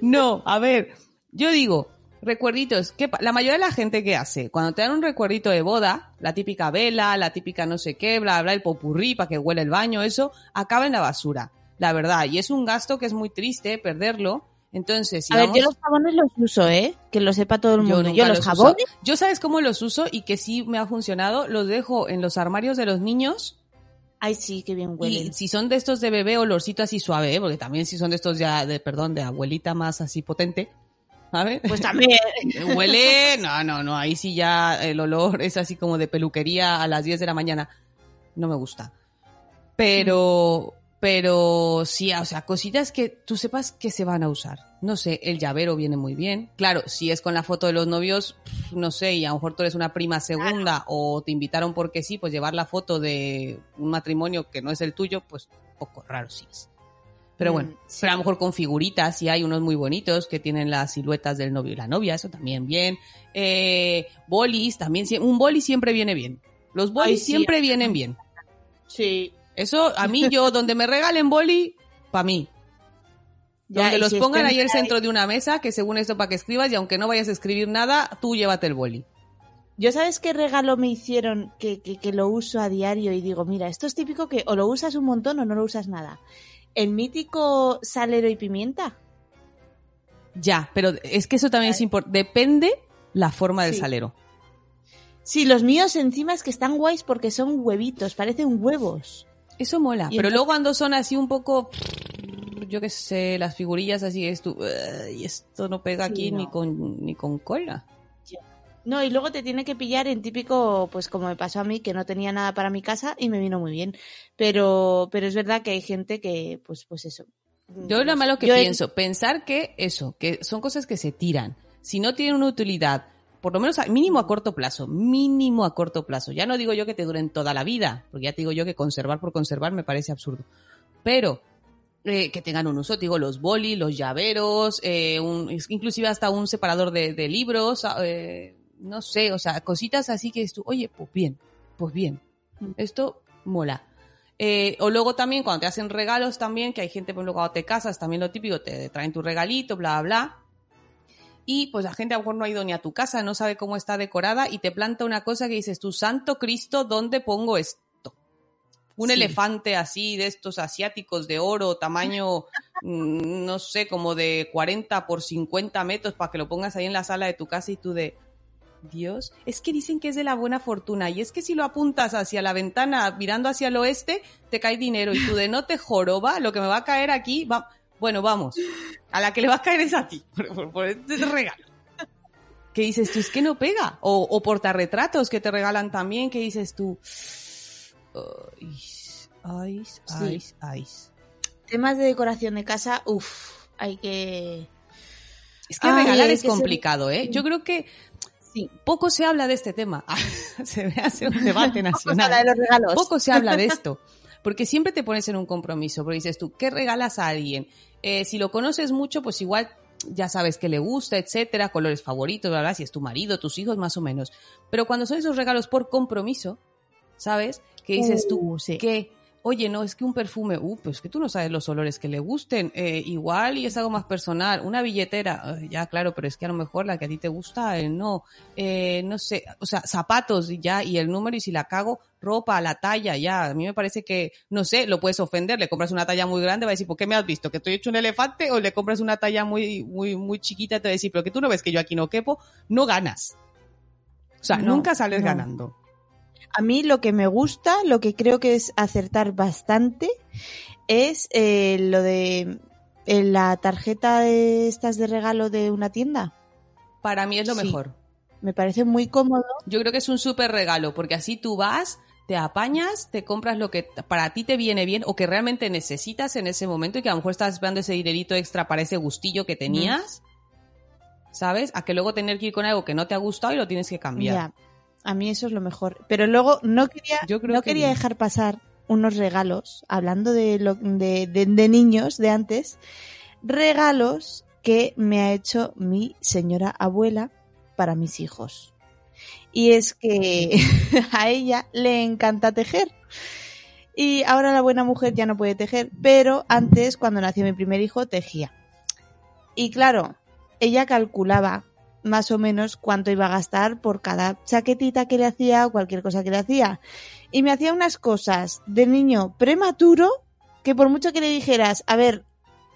no. No, a ver, yo digo, recuerditos, que la mayoría de la gente que hace, cuando te dan un recuerdito de boda, la típica vela, la típica no sé qué, bla, bla, el popurrí para que huele el baño, eso, acaba en la basura, la verdad, y es un gasto que es muy triste perderlo, entonces, si A ver, vamos- yo los jabones los uso, ¿eh? Que lo sepa todo el mundo. Yo, los los uso. jabones, Yo sabes cómo los uso y que sí me ha funcionado, los dejo en los armarios de los niños, ay sí, qué bien huelen. y si son de estos de bebé, olorcito así suave, ¿eh? porque también si son de estos ya de, perdón, de abuelita más así potente, ¿sabes? Pues también. (laughs) Huele, no, no, no, ahí sí ya el olor es así como de peluquería a las 10 de la mañana. No me gusta. Pero, pero sí, o sea, cositas que tú sepas que se van a usar. No sé, el llavero viene muy bien. Claro, si es con la foto de los novios, no sé, y a lo mejor tú eres una prima segunda o te invitaron porque sí, pues llevar la foto de un matrimonio que no es el tuyo, pues poco raro sí es. Pero bueno, sí. pero a lo mejor con figuritas, y hay unos muy bonitos que tienen las siluetas del novio y la novia, eso también bien. Eh, bolis, también, un boli siempre viene bien. Los bolis Ay, sí. siempre vienen bien. Sí. Eso, a mí, (laughs) yo, donde me regalen boli, para mí. Ya, Donde los si pongan ahí al centro de una mesa, que según esto para que escribas, y aunque no vayas a escribir nada, tú llévate el boli. Yo sabes qué regalo me hicieron que, que, que lo uso a diario y digo, mira, esto es típico que o lo usas un montón o no lo usas nada. El mítico salero y pimienta. Ya, pero es que eso también es importante. Depende la forma del Sí. salero. Sí, los míos encima es que están guays porque son huevitos, parecen huevos. Eso mola. Y Pero entonces- luego cuando son así un poco, yo qué sé, las figurillas así, es tú, y esto no pega Sí, aquí no. ni con ni con cola. No, y luego te tiene que pillar en típico, pues como me pasó a mí, que no tenía nada para mi casa y me vino muy bien. Pero, pero es verdad que hay gente que, pues, pues eso. Yo lo malo que Yo pienso, pensar que eso, que son cosas que se tiran. Si no tienen una utilidad, por lo menos a- mínimo a corto plazo, mínimo a corto plazo. Ya no digo yo que te duren toda la vida, porque ya te digo yo que conservar por conservar me parece absurdo. Pero eh, que tengan un uso, te digo, los bolis, los llaveros, eh, un- inclusive hasta un separador de, de libros, ah, eh, no sé, o sea, cositas así que es tú, oye, pues bien, pues bien, Mm. esto mola. Eh, o luego también cuando te hacen regalos también, que hay gente, por ejemplo, cuando te casas, también lo típico, te traen tu regalito, bla, bla. Y pues la gente a lo mejor no ha ido ni a tu casa, no sabe cómo está decorada y te planta una cosa que dices, tú, Santo Cristo, ¿dónde pongo esto? Un Sí. elefante así de estos asiáticos de oro, tamaño, (laughs) mm, no sé, como de 40 por 50 metros para que lo pongas ahí en la sala de tu casa y tú de, Dios, es que dicen que es de la buena fortuna y es que si lo apuntas hacia la ventana mirando hacia el oeste, te cae dinero y tú de no te joroba, lo que me va a caer aquí, va... bueno, vamos, a la que le va a caer es a ti, (laughs) por, por- por este regalo. ¿Qué dices tú? Es que no pega. O, o portarretratos que te regalan también, que dices tú, ay, ay, ay, Sí. ay. Temas de decoración de casa, uff, hay que... Es que Ay, regalar es que complicado, ¿eh? Yo creo que Sí. poco se habla de este tema. (laughs) se ve hacer un debate nacional. hablar de los regalos. Poco se habla de (laughs) esto. Porque siempre te pones en un compromiso, porque dices tú, ¿qué regalas a alguien? Eh, si lo conoces mucho, pues igual ya sabes que le gusta, etcétera, colores favoritos, bla, bla, si es tu marido, tus hijos, más o menos. Pero cuando son esos regalos por compromiso, ¿sabes? Que dices tú, Uh, sí. que, oye, no, es que un perfume, uh, pues que tú no sabes los olores que le gusten, eh, igual y es algo más personal, una billetera, eh, ya claro, pero es que a lo mejor la que a ti te gusta, eh, no, eh, no sé, o sea, zapatos ya, y el número, y si la cago, ropa, la talla, ya, a mí me parece que, no sé, lo puedes ofender, le compras una talla muy grande, va a decir, ¿por qué me has visto? ¿Que estoy hecho un elefante? O le compras una talla muy, muy, muy chiquita, te va a decir, pero que tú no ves que yo aquí no quepo, no ganas. O sea, No, nunca sales no. ganando. A mí lo que me gusta, lo que creo que es acertar bastante, es eh, lo de eh, la tarjeta de estas de regalo de una tienda. Para mí es lo Sí. mejor. Me parece muy cómodo. Yo creo que es un súper regalo, porque así tú vas, te apañas, te compras lo que para ti te viene bien o que realmente necesitas en ese momento y que a lo mejor estás esperando ese dinerito extra para ese gustillo que tenías, ¿sabes? A que luego tener que ir con algo que no te ha gustado y lo tienes que cambiar. A mí eso es lo mejor. Pero luego no quería, Yo creo no que quería bien. dejar pasar unos regalos, hablando de, lo, de, de- de niños de antes, regalos que me ha hecho mi señora abuela para mis hijos. Y es que (laughs) a ella le encanta tejer. Y ahora la buena mujer ya no puede tejer, pero antes, cuando nació mi primer hijo, tejía. Y claro, ella calculaba más o menos cuánto iba a gastar por cada chaquetita que le hacía o cualquier cosa que le hacía. Y me hacía unas cosas de niño prematuro que por mucho que le dijeras, a ver,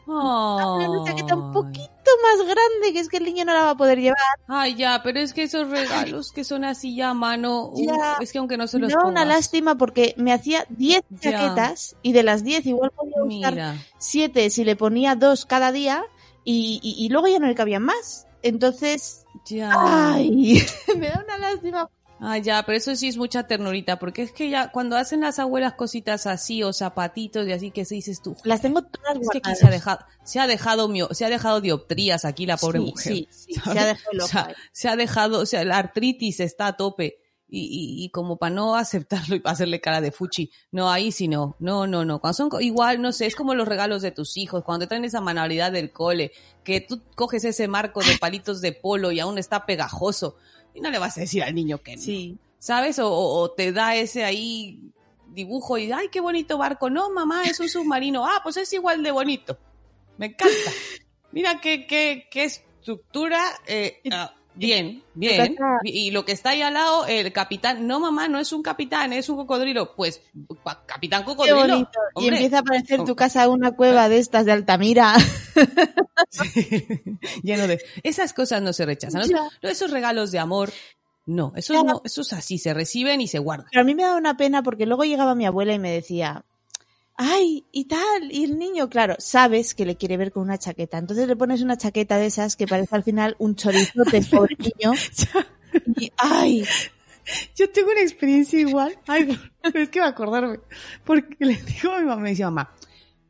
una chaqueta un poquito más grande, que es que el niño no la va a poder llevar. Ay, ya, pero es que esos regalos que son así ya a mano, uf, es que aunque no se los una pongas. lástima porque me hacía 10 Ya. chaquetas y de las 10 igual podía usar Mira, 7 si le ponía dos cada día y, y- y luego ya no le cabían más. Entonces, ya. ay, (laughs) me da una lástima. Ah, ya, pero eso sí es mucha ternurita, porque es que ya cuando hacen las abuelas cositas así o zapatitos y así que se dices tú, Las tengo todas es que aquí se ha dejado, se ha dejado, mio- se ha dejado dioptrías aquí la pobre Sí, mujer. Sí, sí, se ha dejado (laughs) O loca. sea, se ha dejado, o sea, la artritis está a tope. Y, y, y como para no aceptarlo y para hacerle cara de fuchi, no, ahí sí no, no, no, no. Cuando son igual, no sé, es como los regalos de tus hijos, cuando te traen esa manualidad del cole, que tú coges ese marco de palitos de polo y aún está pegajoso, y no le vas a decir al niño que no. Sí. ¿sabes? O, o- te da ese ahí dibujo y, ay, qué bonito barco. No, mamá, es un submarino. Ah, pues es igual de bonito. Me encanta. Mira qué, qué, qué estructura. eh, Bien, bien. Y lo que está ahí al lado, el capitán, no mamá, no es un capitán, es un cocodrilo. Pues, capitán cocodrilo. Y empieza a aparecer tu casa una cueva de estas de Altamira. (laughs) (laughs) Lleno de. Esas cosas no se rechazan. Esos regalos de amor, no. Eso, Ya. no, eso es así, se reciben y se guardan. Pero a mí me daba una pena porque luego llegaba mi abuela y me decía, ay, y tal, y el niño, claro, sabes que le quiere ver con una chaqueta. Entonces le pones una chaqueta de esas que parece al final un chorizote, (laughs) pobre niño. Y, ay, Yo tengo una experiencia igual. Ay, es que va a acordarme. Porque le digo a mi mamá, me decía mamá,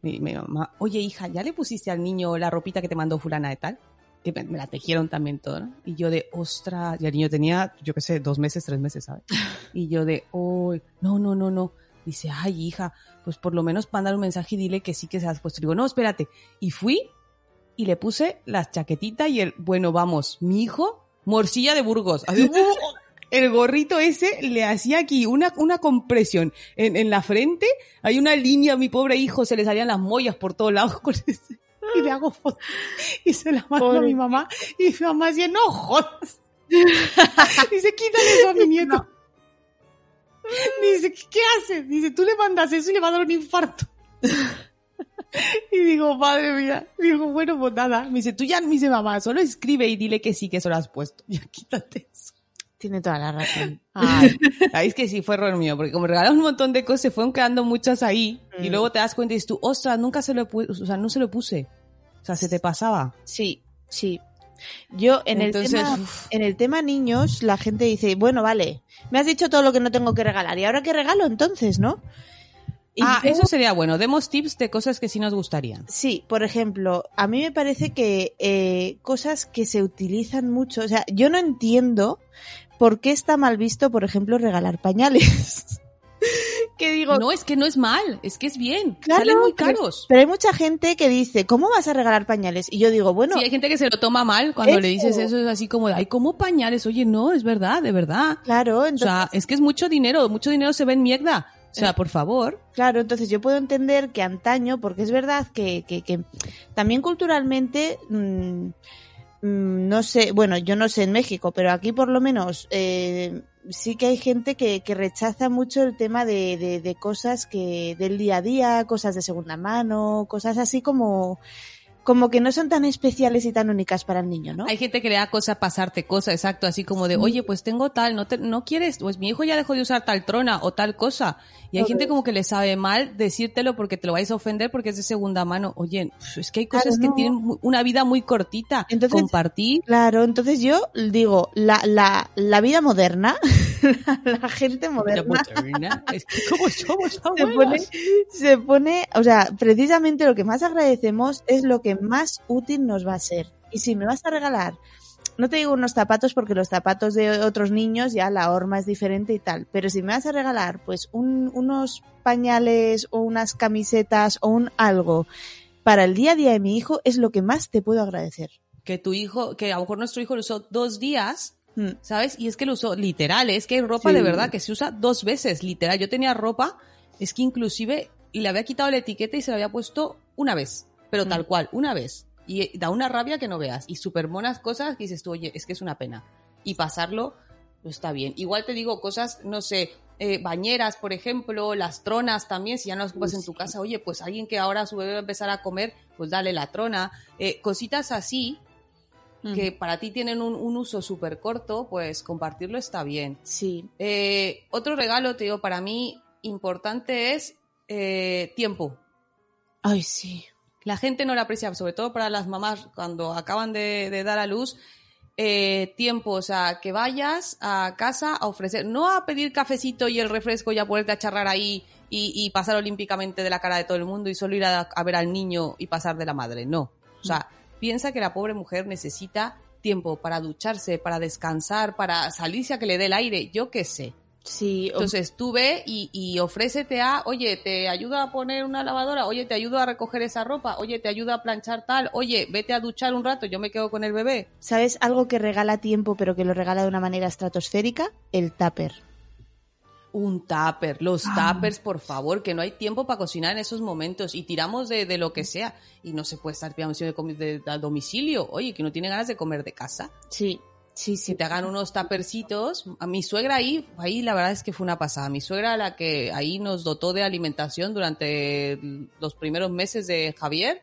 mi, mi mamá, oye hija, ¿ya le pusiste al niño la ropita que te mandó fulana de tal? Que me, me la tejieron también todo, ¿no? Y yo de, ostras, y el niño tenía, yo qué sé, dos meses, tres meses, ¿sabes? Y yo de, oh, no, no, no, no. Dice, ay, hija, pues por lo menos mandar un mensaje y dile que sí que se has puesto. Digo, no, espérate. Y fui y le puse la chaquetita y el, bueno, vamos, mi hijo, morcilla de Burgos. Así, (laughs) el gorrito ese le hacía aquí una, una compresión en, en la frente, hay una línea, mi pobre hijo, se le salían las mollas por todos lados con ese. Y le hago foto y se la mando a mi mamá y mi mamá decía, no jodas. (laughs) Dice, quítale eso a mi nieto. (laughs) Dice, ¿qué, haces? Dice, tú le mandas eso y le va a dar un infarto. (laughs) Y digo, madre mía. Digo, bueno, pues nada. Me dice, tú ya, me dice mamá, solo escribe y dile que sí, que eso lo has puesto. (laughs) Ya quítate eso. tiene toda la razón. Ay, sabéis que sí fue error mío, porque como me regalaron un montón de cosas, se fueron quedando muchas ahí, y Mm. luego te das cuenta y dices tú, ostras, nunca se lo puse, o sea, no se lo puse. O sea, se te pasaba. Sí, sí. Yo en Entonces, el tema, uf. en el tema niños, la gente dice, bueno, vale, me has dicho todo lo que no tengo que regalar, ¿y ahora qué regalo entonces, no? Y ah, yo- eso sería bueno. Demos tips de cosas que sí nos gustarían. Sí, por ejemplo, a mí me parece que eh, cosas que se utilizan mucho, o sea, yo no entiendo por qué está mal visto, por ejemplo, regalar pañales. (laughs) que digo, No, es que no es mal, es que es bien. Claro, Salen muy caros. pero hay mucha gente que dice, ¿cómo vas a regalar pañales? Y yo digo, bueno, sí, hay gente que se lo toma mal cuando le dices eso, es así como de, ay, ¿cómo pañales? Oye, no, es verdad, de verdad. claro, O entonces, sea, es que es mucho dinero, mucho dinero se ve en mierda. O sea, por favor. Claro, entonces yo puedo entender que antaño, porque es verdad que, que, que también culturalmente, mm, mm, no sé, bueno, yo no sé en México, pero aquí por lo menos eh, sí que hay gente que, que rechaza mucho el tema de, de, de cosas que del día a día, cosas de segunda mano, cosas así como, como que no son tan especiales y tan únicas para el niño, ¿no? Hay gente que le da cosa pasarte cosa, exacto, así como de, oye, pues tengo tal, no te, no quieres, pues mi hijo ya dejó de usar tal trona o tal cosa. Y hay gente como que le sabe mal decírtelo porque te lo vais a ofender porque es de segunda mano. Oye, es que hay Claro, cosas que no. tienen una vida muy cortita. Entonces- Compartir. Claro, entonces yo digo, la, la, la vida moderna, (laughs) (laughs) la gente moderna, es que como somos (laughs) se pone, se pone, o sea, precisamente lo que más agradecemos es lo que más útil nos va a ser. Y si me vas a regalar, no te digo unos zapatos porque los zapatos de otros niños ya la horma es diferente y tal, pero si me vas a regalar pues un- unos pañales o unas camisetas o un algo para el día a día de mi hijo es lo que más te puedo agradecer. Que tu hijo, que a lo mejor nuestro hijo lo usó dos días. ¿Sabes? Y es que lo usó literal, es que hay ropa Sí. de verdad que se usa dos veces, literal. Yo tenía ropa, es que inclusive le había quitado la etiqueta y se la había puesto una vez, pero Mm. tal cual, una vez. Y eh, da una rabia que no veas. Y súper monas cosas que dices tú, oye, es que es una pena. Y pasarlo, no está bien. Igual te digo cosas, no sé, eh, bañeras, por ejemplo, las tronas también, si ya no las ocupas en tu casa, oye, pues alguien que ahora su bebé va a empezar a comer, pues dale la trona. Eh, cositas así, que para ti tienen un, un uso súper corto, pues compartirlo está bien. Sí, Eh, otro regalo, te digo, para mí importante es eh, tiempo. ay sí, La gente no lo aprecia, sobre todo para las mamás cuando acaban de, de dar a luz. eh, tiempo, o sea, que vayas a casa a ofrecer, no a pedir cafecito y el refresco y a ponerte a charlar ahí y, y pasar olímpicamente de la cara de todo el mundo y solo ir a, a ver al niño y pasar de la madre, no. O sea, piensa que la pobre mujer necesita tiempo para ducharse, para descansar, para salirse a que le dé el aire, yo qué sé. sí, Entonces tú ve y, y ofrécete a, oye, te ayudo a poner una lavadora, oye, te ayudo a recoger esa ropa, oye, te ayudo a planchar tal, oye, vete a duchar un rato, yo me quedo con el bebé. ¿sabes algo que regala tiempo pero que lo regala de una manera estratosférica? El tupper. Un tupper, los tuppers, por favor, que no hay tiempo para cocinar en esos momentos y tiramos de, de lo que sea y no se puede estar pidiendo de, de, domicilio, oye, que no tiene ganas de comer de casa. Sí, Sí, que te hagan unos tapercitos. A mi suegra ahí, ahí la verdad es que fue una pasada. Mi suegra la que ahí nos dotó de alimentación durante los primeros meses de Javier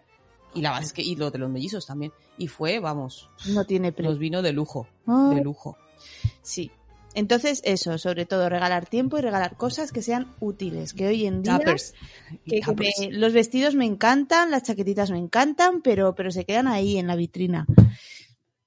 y la verdad es que y lo de los mellizos también. Y fue, vamos, No tiene nos vino de lujo, de lujo. Sí. Entonces, eso, sobre todo regalar tiempo y regalar cosas que sean útiles, que hoy en día Tappers. que- que Tappers. me- los vestidos me encantan, las chaquetitas me encantan, pero, pero se quedan ahí en la vitrina.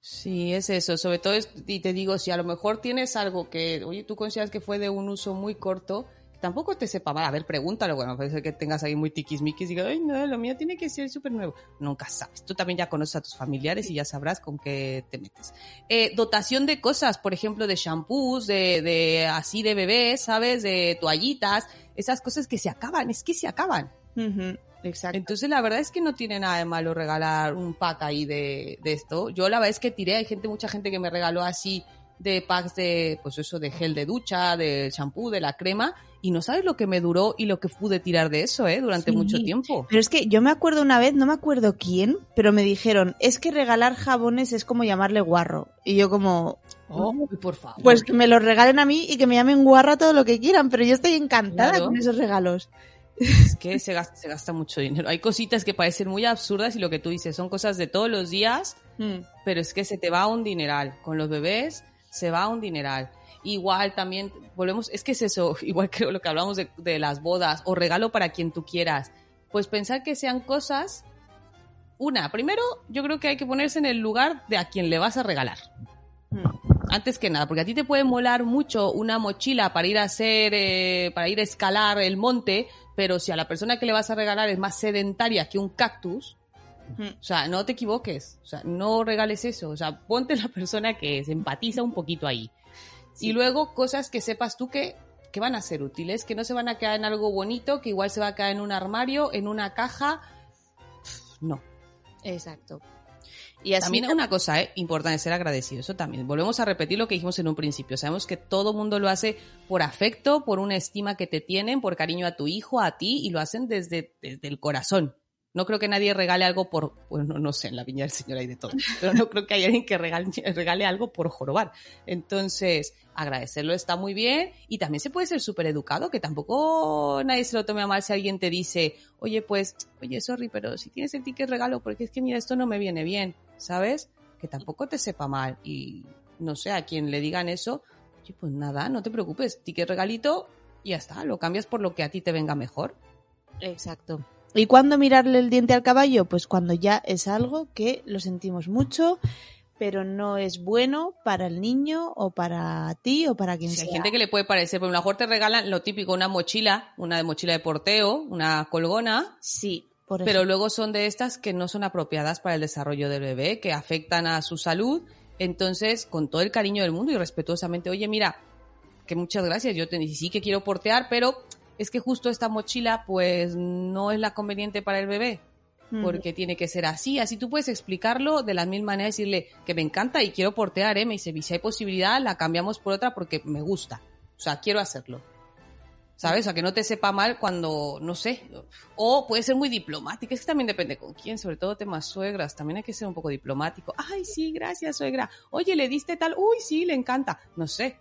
Sí, es eso. Sobre todo, y te digo, si a lo mejor tienes algo que, oye, tú consideras que fue de un uso muy corto, tampoco te sepa mal. A ver, pregúntalo. Bueno, puede ser que tengas ahí muy tiquismiquis y digas, ay, no, lo mío tiene que ser súper nuevo. Nunca sabes. Tú también ya conoces a tus familiares y ya sabrás con qué te metes. Eh, dotación de cosas, por ejemplo, de shampoos, de, de así de bebés, ¿sabes? De toallitas, esas cosas que se acaban, es que se acaban. Ujú, Exacto. Entonces, la verdad es que no tiene nada de malo regalar un pack ahí de, de esto. Yo la verdad es que tiré, hay gente, mucha gente que me regaló así de packs de, pues eso, de gel de ducha, del champú, de la crema, y no sabes lo que me duró y lo que pude tirar de eso, ¿eh? Durante Sí. mucho tiempo. Pero es que yo me acuerdo una vez, no me acuerdo quién, pero me dijeron, es que regalar jabones es como llamarle guarro. Y yo como, Oh, por favor. pues que me los regalen a mí y que me llamen guarra todo lo que quieran, pero yo estoy encantada Claro. con esos regalos. Es que se gasta, se gasta mucho dinero. Hay cositas que parecen muy absurdas y lo que tú dices son cosas de todos los días, Mm. pero es que se te va un dineral. Con los bebés se va un dineral. Igual también, volvemos, es que es eso, (laughs) igual que lo que hablamos de, de las bodas o regalo para quien tú quieras. Pues pensar que sean cosas. Una, primero, yo creo que hay que ponerse en el lugar de a quien le vas a regalar. Mm. Antes que nada, porque a ti te puede molar mucho una mochila para ir a hacer, eh, para ir a escalar el monte, pero si a la persona que le vas a regalar es más sedentaria que un cactus. O sea, no te equivoques, o sea, no regales eso, o sea, ponte la persona que se empatiza un poquito ahí. Sí. Y luego cosas que sepas tú que, que van a ser útiles, que no se van a quedar en algo bonito, que igual se va a quedar en un armario, en una caja. No. Exacto. Y así También una cosa eh, importante, ser agradecido. Eso también. Volvemos a repetir lo que dijimos en un principio. Sabemos que todo mundo lo hace por afecto, por una estima que te tienen, por cariño a tu hijo, a ti, y lo hacen desde, desde el corazón. No creo que nadie regale algo por, bueno, no sé, en la viña del Señor hay de todo, pero no creo que haya alguien que regale, algo por jorobar. Entonces, agradecerlo está muy bien y también se puede ser súper educado, que tampoco nadie se lo tome a mal si alguien te dice, oye, pues, oye, sorry, pero si tienes el ticket regalo, porque es que mira, esto no me viene bien, ¿sabes? Que tampoco te sepa mal y no sé, a quien le digan eso, oye, pues nada, no te preocupes, ticket regalito y ya está, lo cambias por lo que a ti te venga mejor. Exacto. ¿Y cuándo mirarle el diente al caballo? Pues cuando ya es algo que lo sentimos mucho, pero no es bueno para el niño o para ti o para quien Si hay sea. gente que le puede parecer, pero a lo mejor te regalan lo típico, una mochila, una de mochila de porteo, una colgona, Sí, por pero luego son de estas que no son apropiadas para el desarrollo del bebé, que afectan a su salud. Entonces, con todo el cariño del mundo y respetuosamente, oye, mira, que muchas gracias, yo te, sí que quiero portear, pero es que justo esta mochila, pues, no es la conveniente para el bebé porque tiene que ser así. Así tú puedes explicarlo de la misma manera, decirle que me encanta y quiero portear, ¿eh? Me dice, si hay posibilidad, la cambiamos por otra porque me gusta. O sea, quiero hacerlo. ¿Sabes? O sea, que no te sepa mal cuando, no sé. O puede ser muy diplomática. Es que también depende con quién, sobre todo temas suegras. También hay que ser un poco diplomático. Ay, sí, gracias, suegra. Oye, ¿le diste tal? Uy, sí, le encanta. No sé.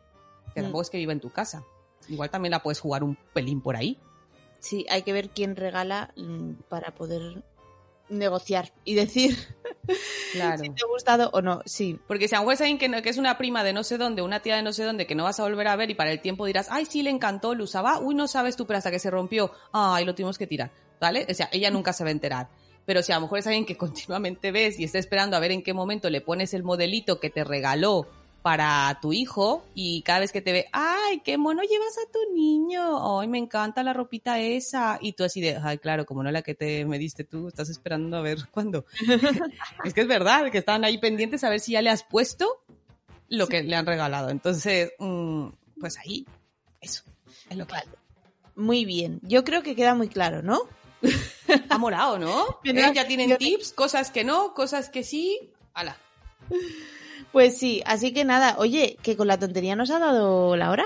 Que tampoco es que viva en tu casa. Igual también la puedes jugar un pelín por ahí. Sí, hay que ver quién regala mm, para poder negociar y decir Claro. (laughs) si te ha gustado o no. Sí, Porque si a lo mejor es alguien que, no- que es una prima de no sé dónde, una tía de no sé dónde, que no vas a volver a ver y para el tiempo dirás, ay, sí, le encantó, lo usaba, uy, no sabes tú, pero hasta que se rompió, ay, lo tuvimos que tirar, ¿vale? O sea, ella nunca se va a enterar. Pero si a lo mejor es alguien que (laughs) continuamente ves y está esperando a ver en qué momento le pones el modelito que te regaló para tu hijo y cada vez que te ve, ay, qué mono llevas a tu niño, ay, me encanta la ropita esa. Y tú así de, ay, claro, como no la que te me diste tú, estás esperando a ver (laughs) cuándo. es que es verdad, que estaban ahí pendientes a ver si ya le has puesto lo que le han regalado. Entonces, mm, pues ahí, eso, es lo que muy bien. Yo creo que queda muy claro, ¿no? (laughs) Ha molado, ¿no? ¿Eh? Ya tienen tips, cosas que no, cosas que sí. Ala. Pues sí, así que nada, oye, que con la tontería nos ha dado la hora.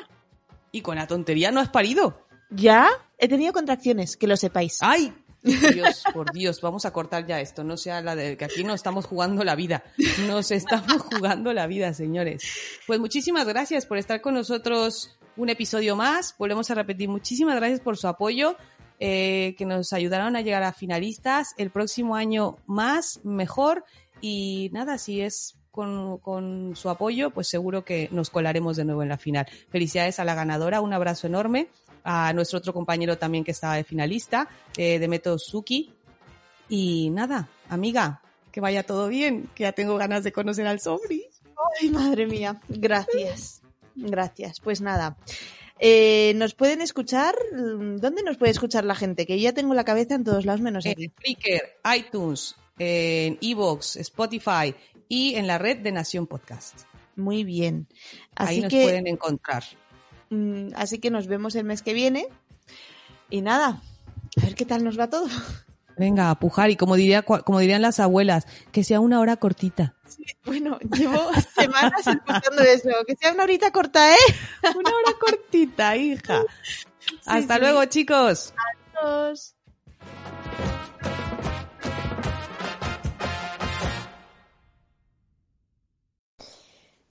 Y con la tontería no has parido. ¿Ya? He tenido contracciones, que lo sepáis. ¡Ay! Por Dios, por Dios, vamos a cortar ya esto, no sea la de que aquí no estamos jugando la vida, nos estamos jugando la vida, señores. Pues muchísimas gracias por estar con nosotros un episodio más, volvemos a repetir, muchísimas gracias por su apoyo, eh, que nos ayudaron a llegar a finalistas, el próximo año más, mejor, y nada, si es con, con, su apoyo, pues seguro que nos colaremos de nuevo en la final. Felicidades a la ganadora, un abrazo enorme a nuestro otro compañero también que estaba de finalista, eh, de Meto Suki. Y nada, amiga, que vaya todo bien, que ya tengo ganas de conocer al Sobri. Ay, madre mía, gracias. Gracias. Pues nada. Eh, ¿Nos pueden escuchar? ¿Dónde nos puede escuchar la gente? Que ya tengo la cabeza en todos lados menos aquí. En Spreaker, iTunes, en Evox, Spotify y en la red de Nación Podcast. Muy bien. Así Ahí nos que, pueden encontrar. mm, así que nos vemos el mes que viene. Y nada, a ver qué tal nos va todo. Venga, a pujar y como, diría, como dirían las abuelas, que sea una hora cortita. Bueno, llevo (laughs) semanas escuchando eso. Que sea una horita corta, ¿eh? Una hora cortita, hija. Hasta sí. luego, chicos. Adiós.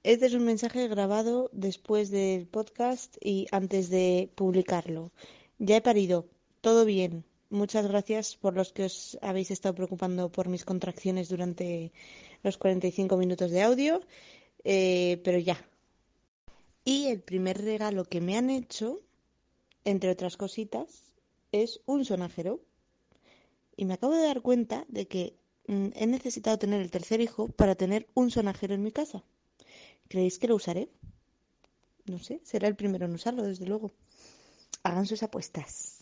Este es un mensaje grabado después del podcast y antes de publicarlo. Ya he parido. Todo bien. Muchas gracias por los que os habéis estado preocupando por mis contracciones durante los 45 minutos de audio. Eh, pero ya. Y el primer regalo que me han hecho, entre otras cositas, es un sonajero. Y me acabo de dar cuenta de que mm, he necesitado tener el tercer hijo para tener un sonajero en mi casa. ¿Creéis que lo usaré? No sé, será el primero en usarlo, desde luego. Hagan sus apuestas.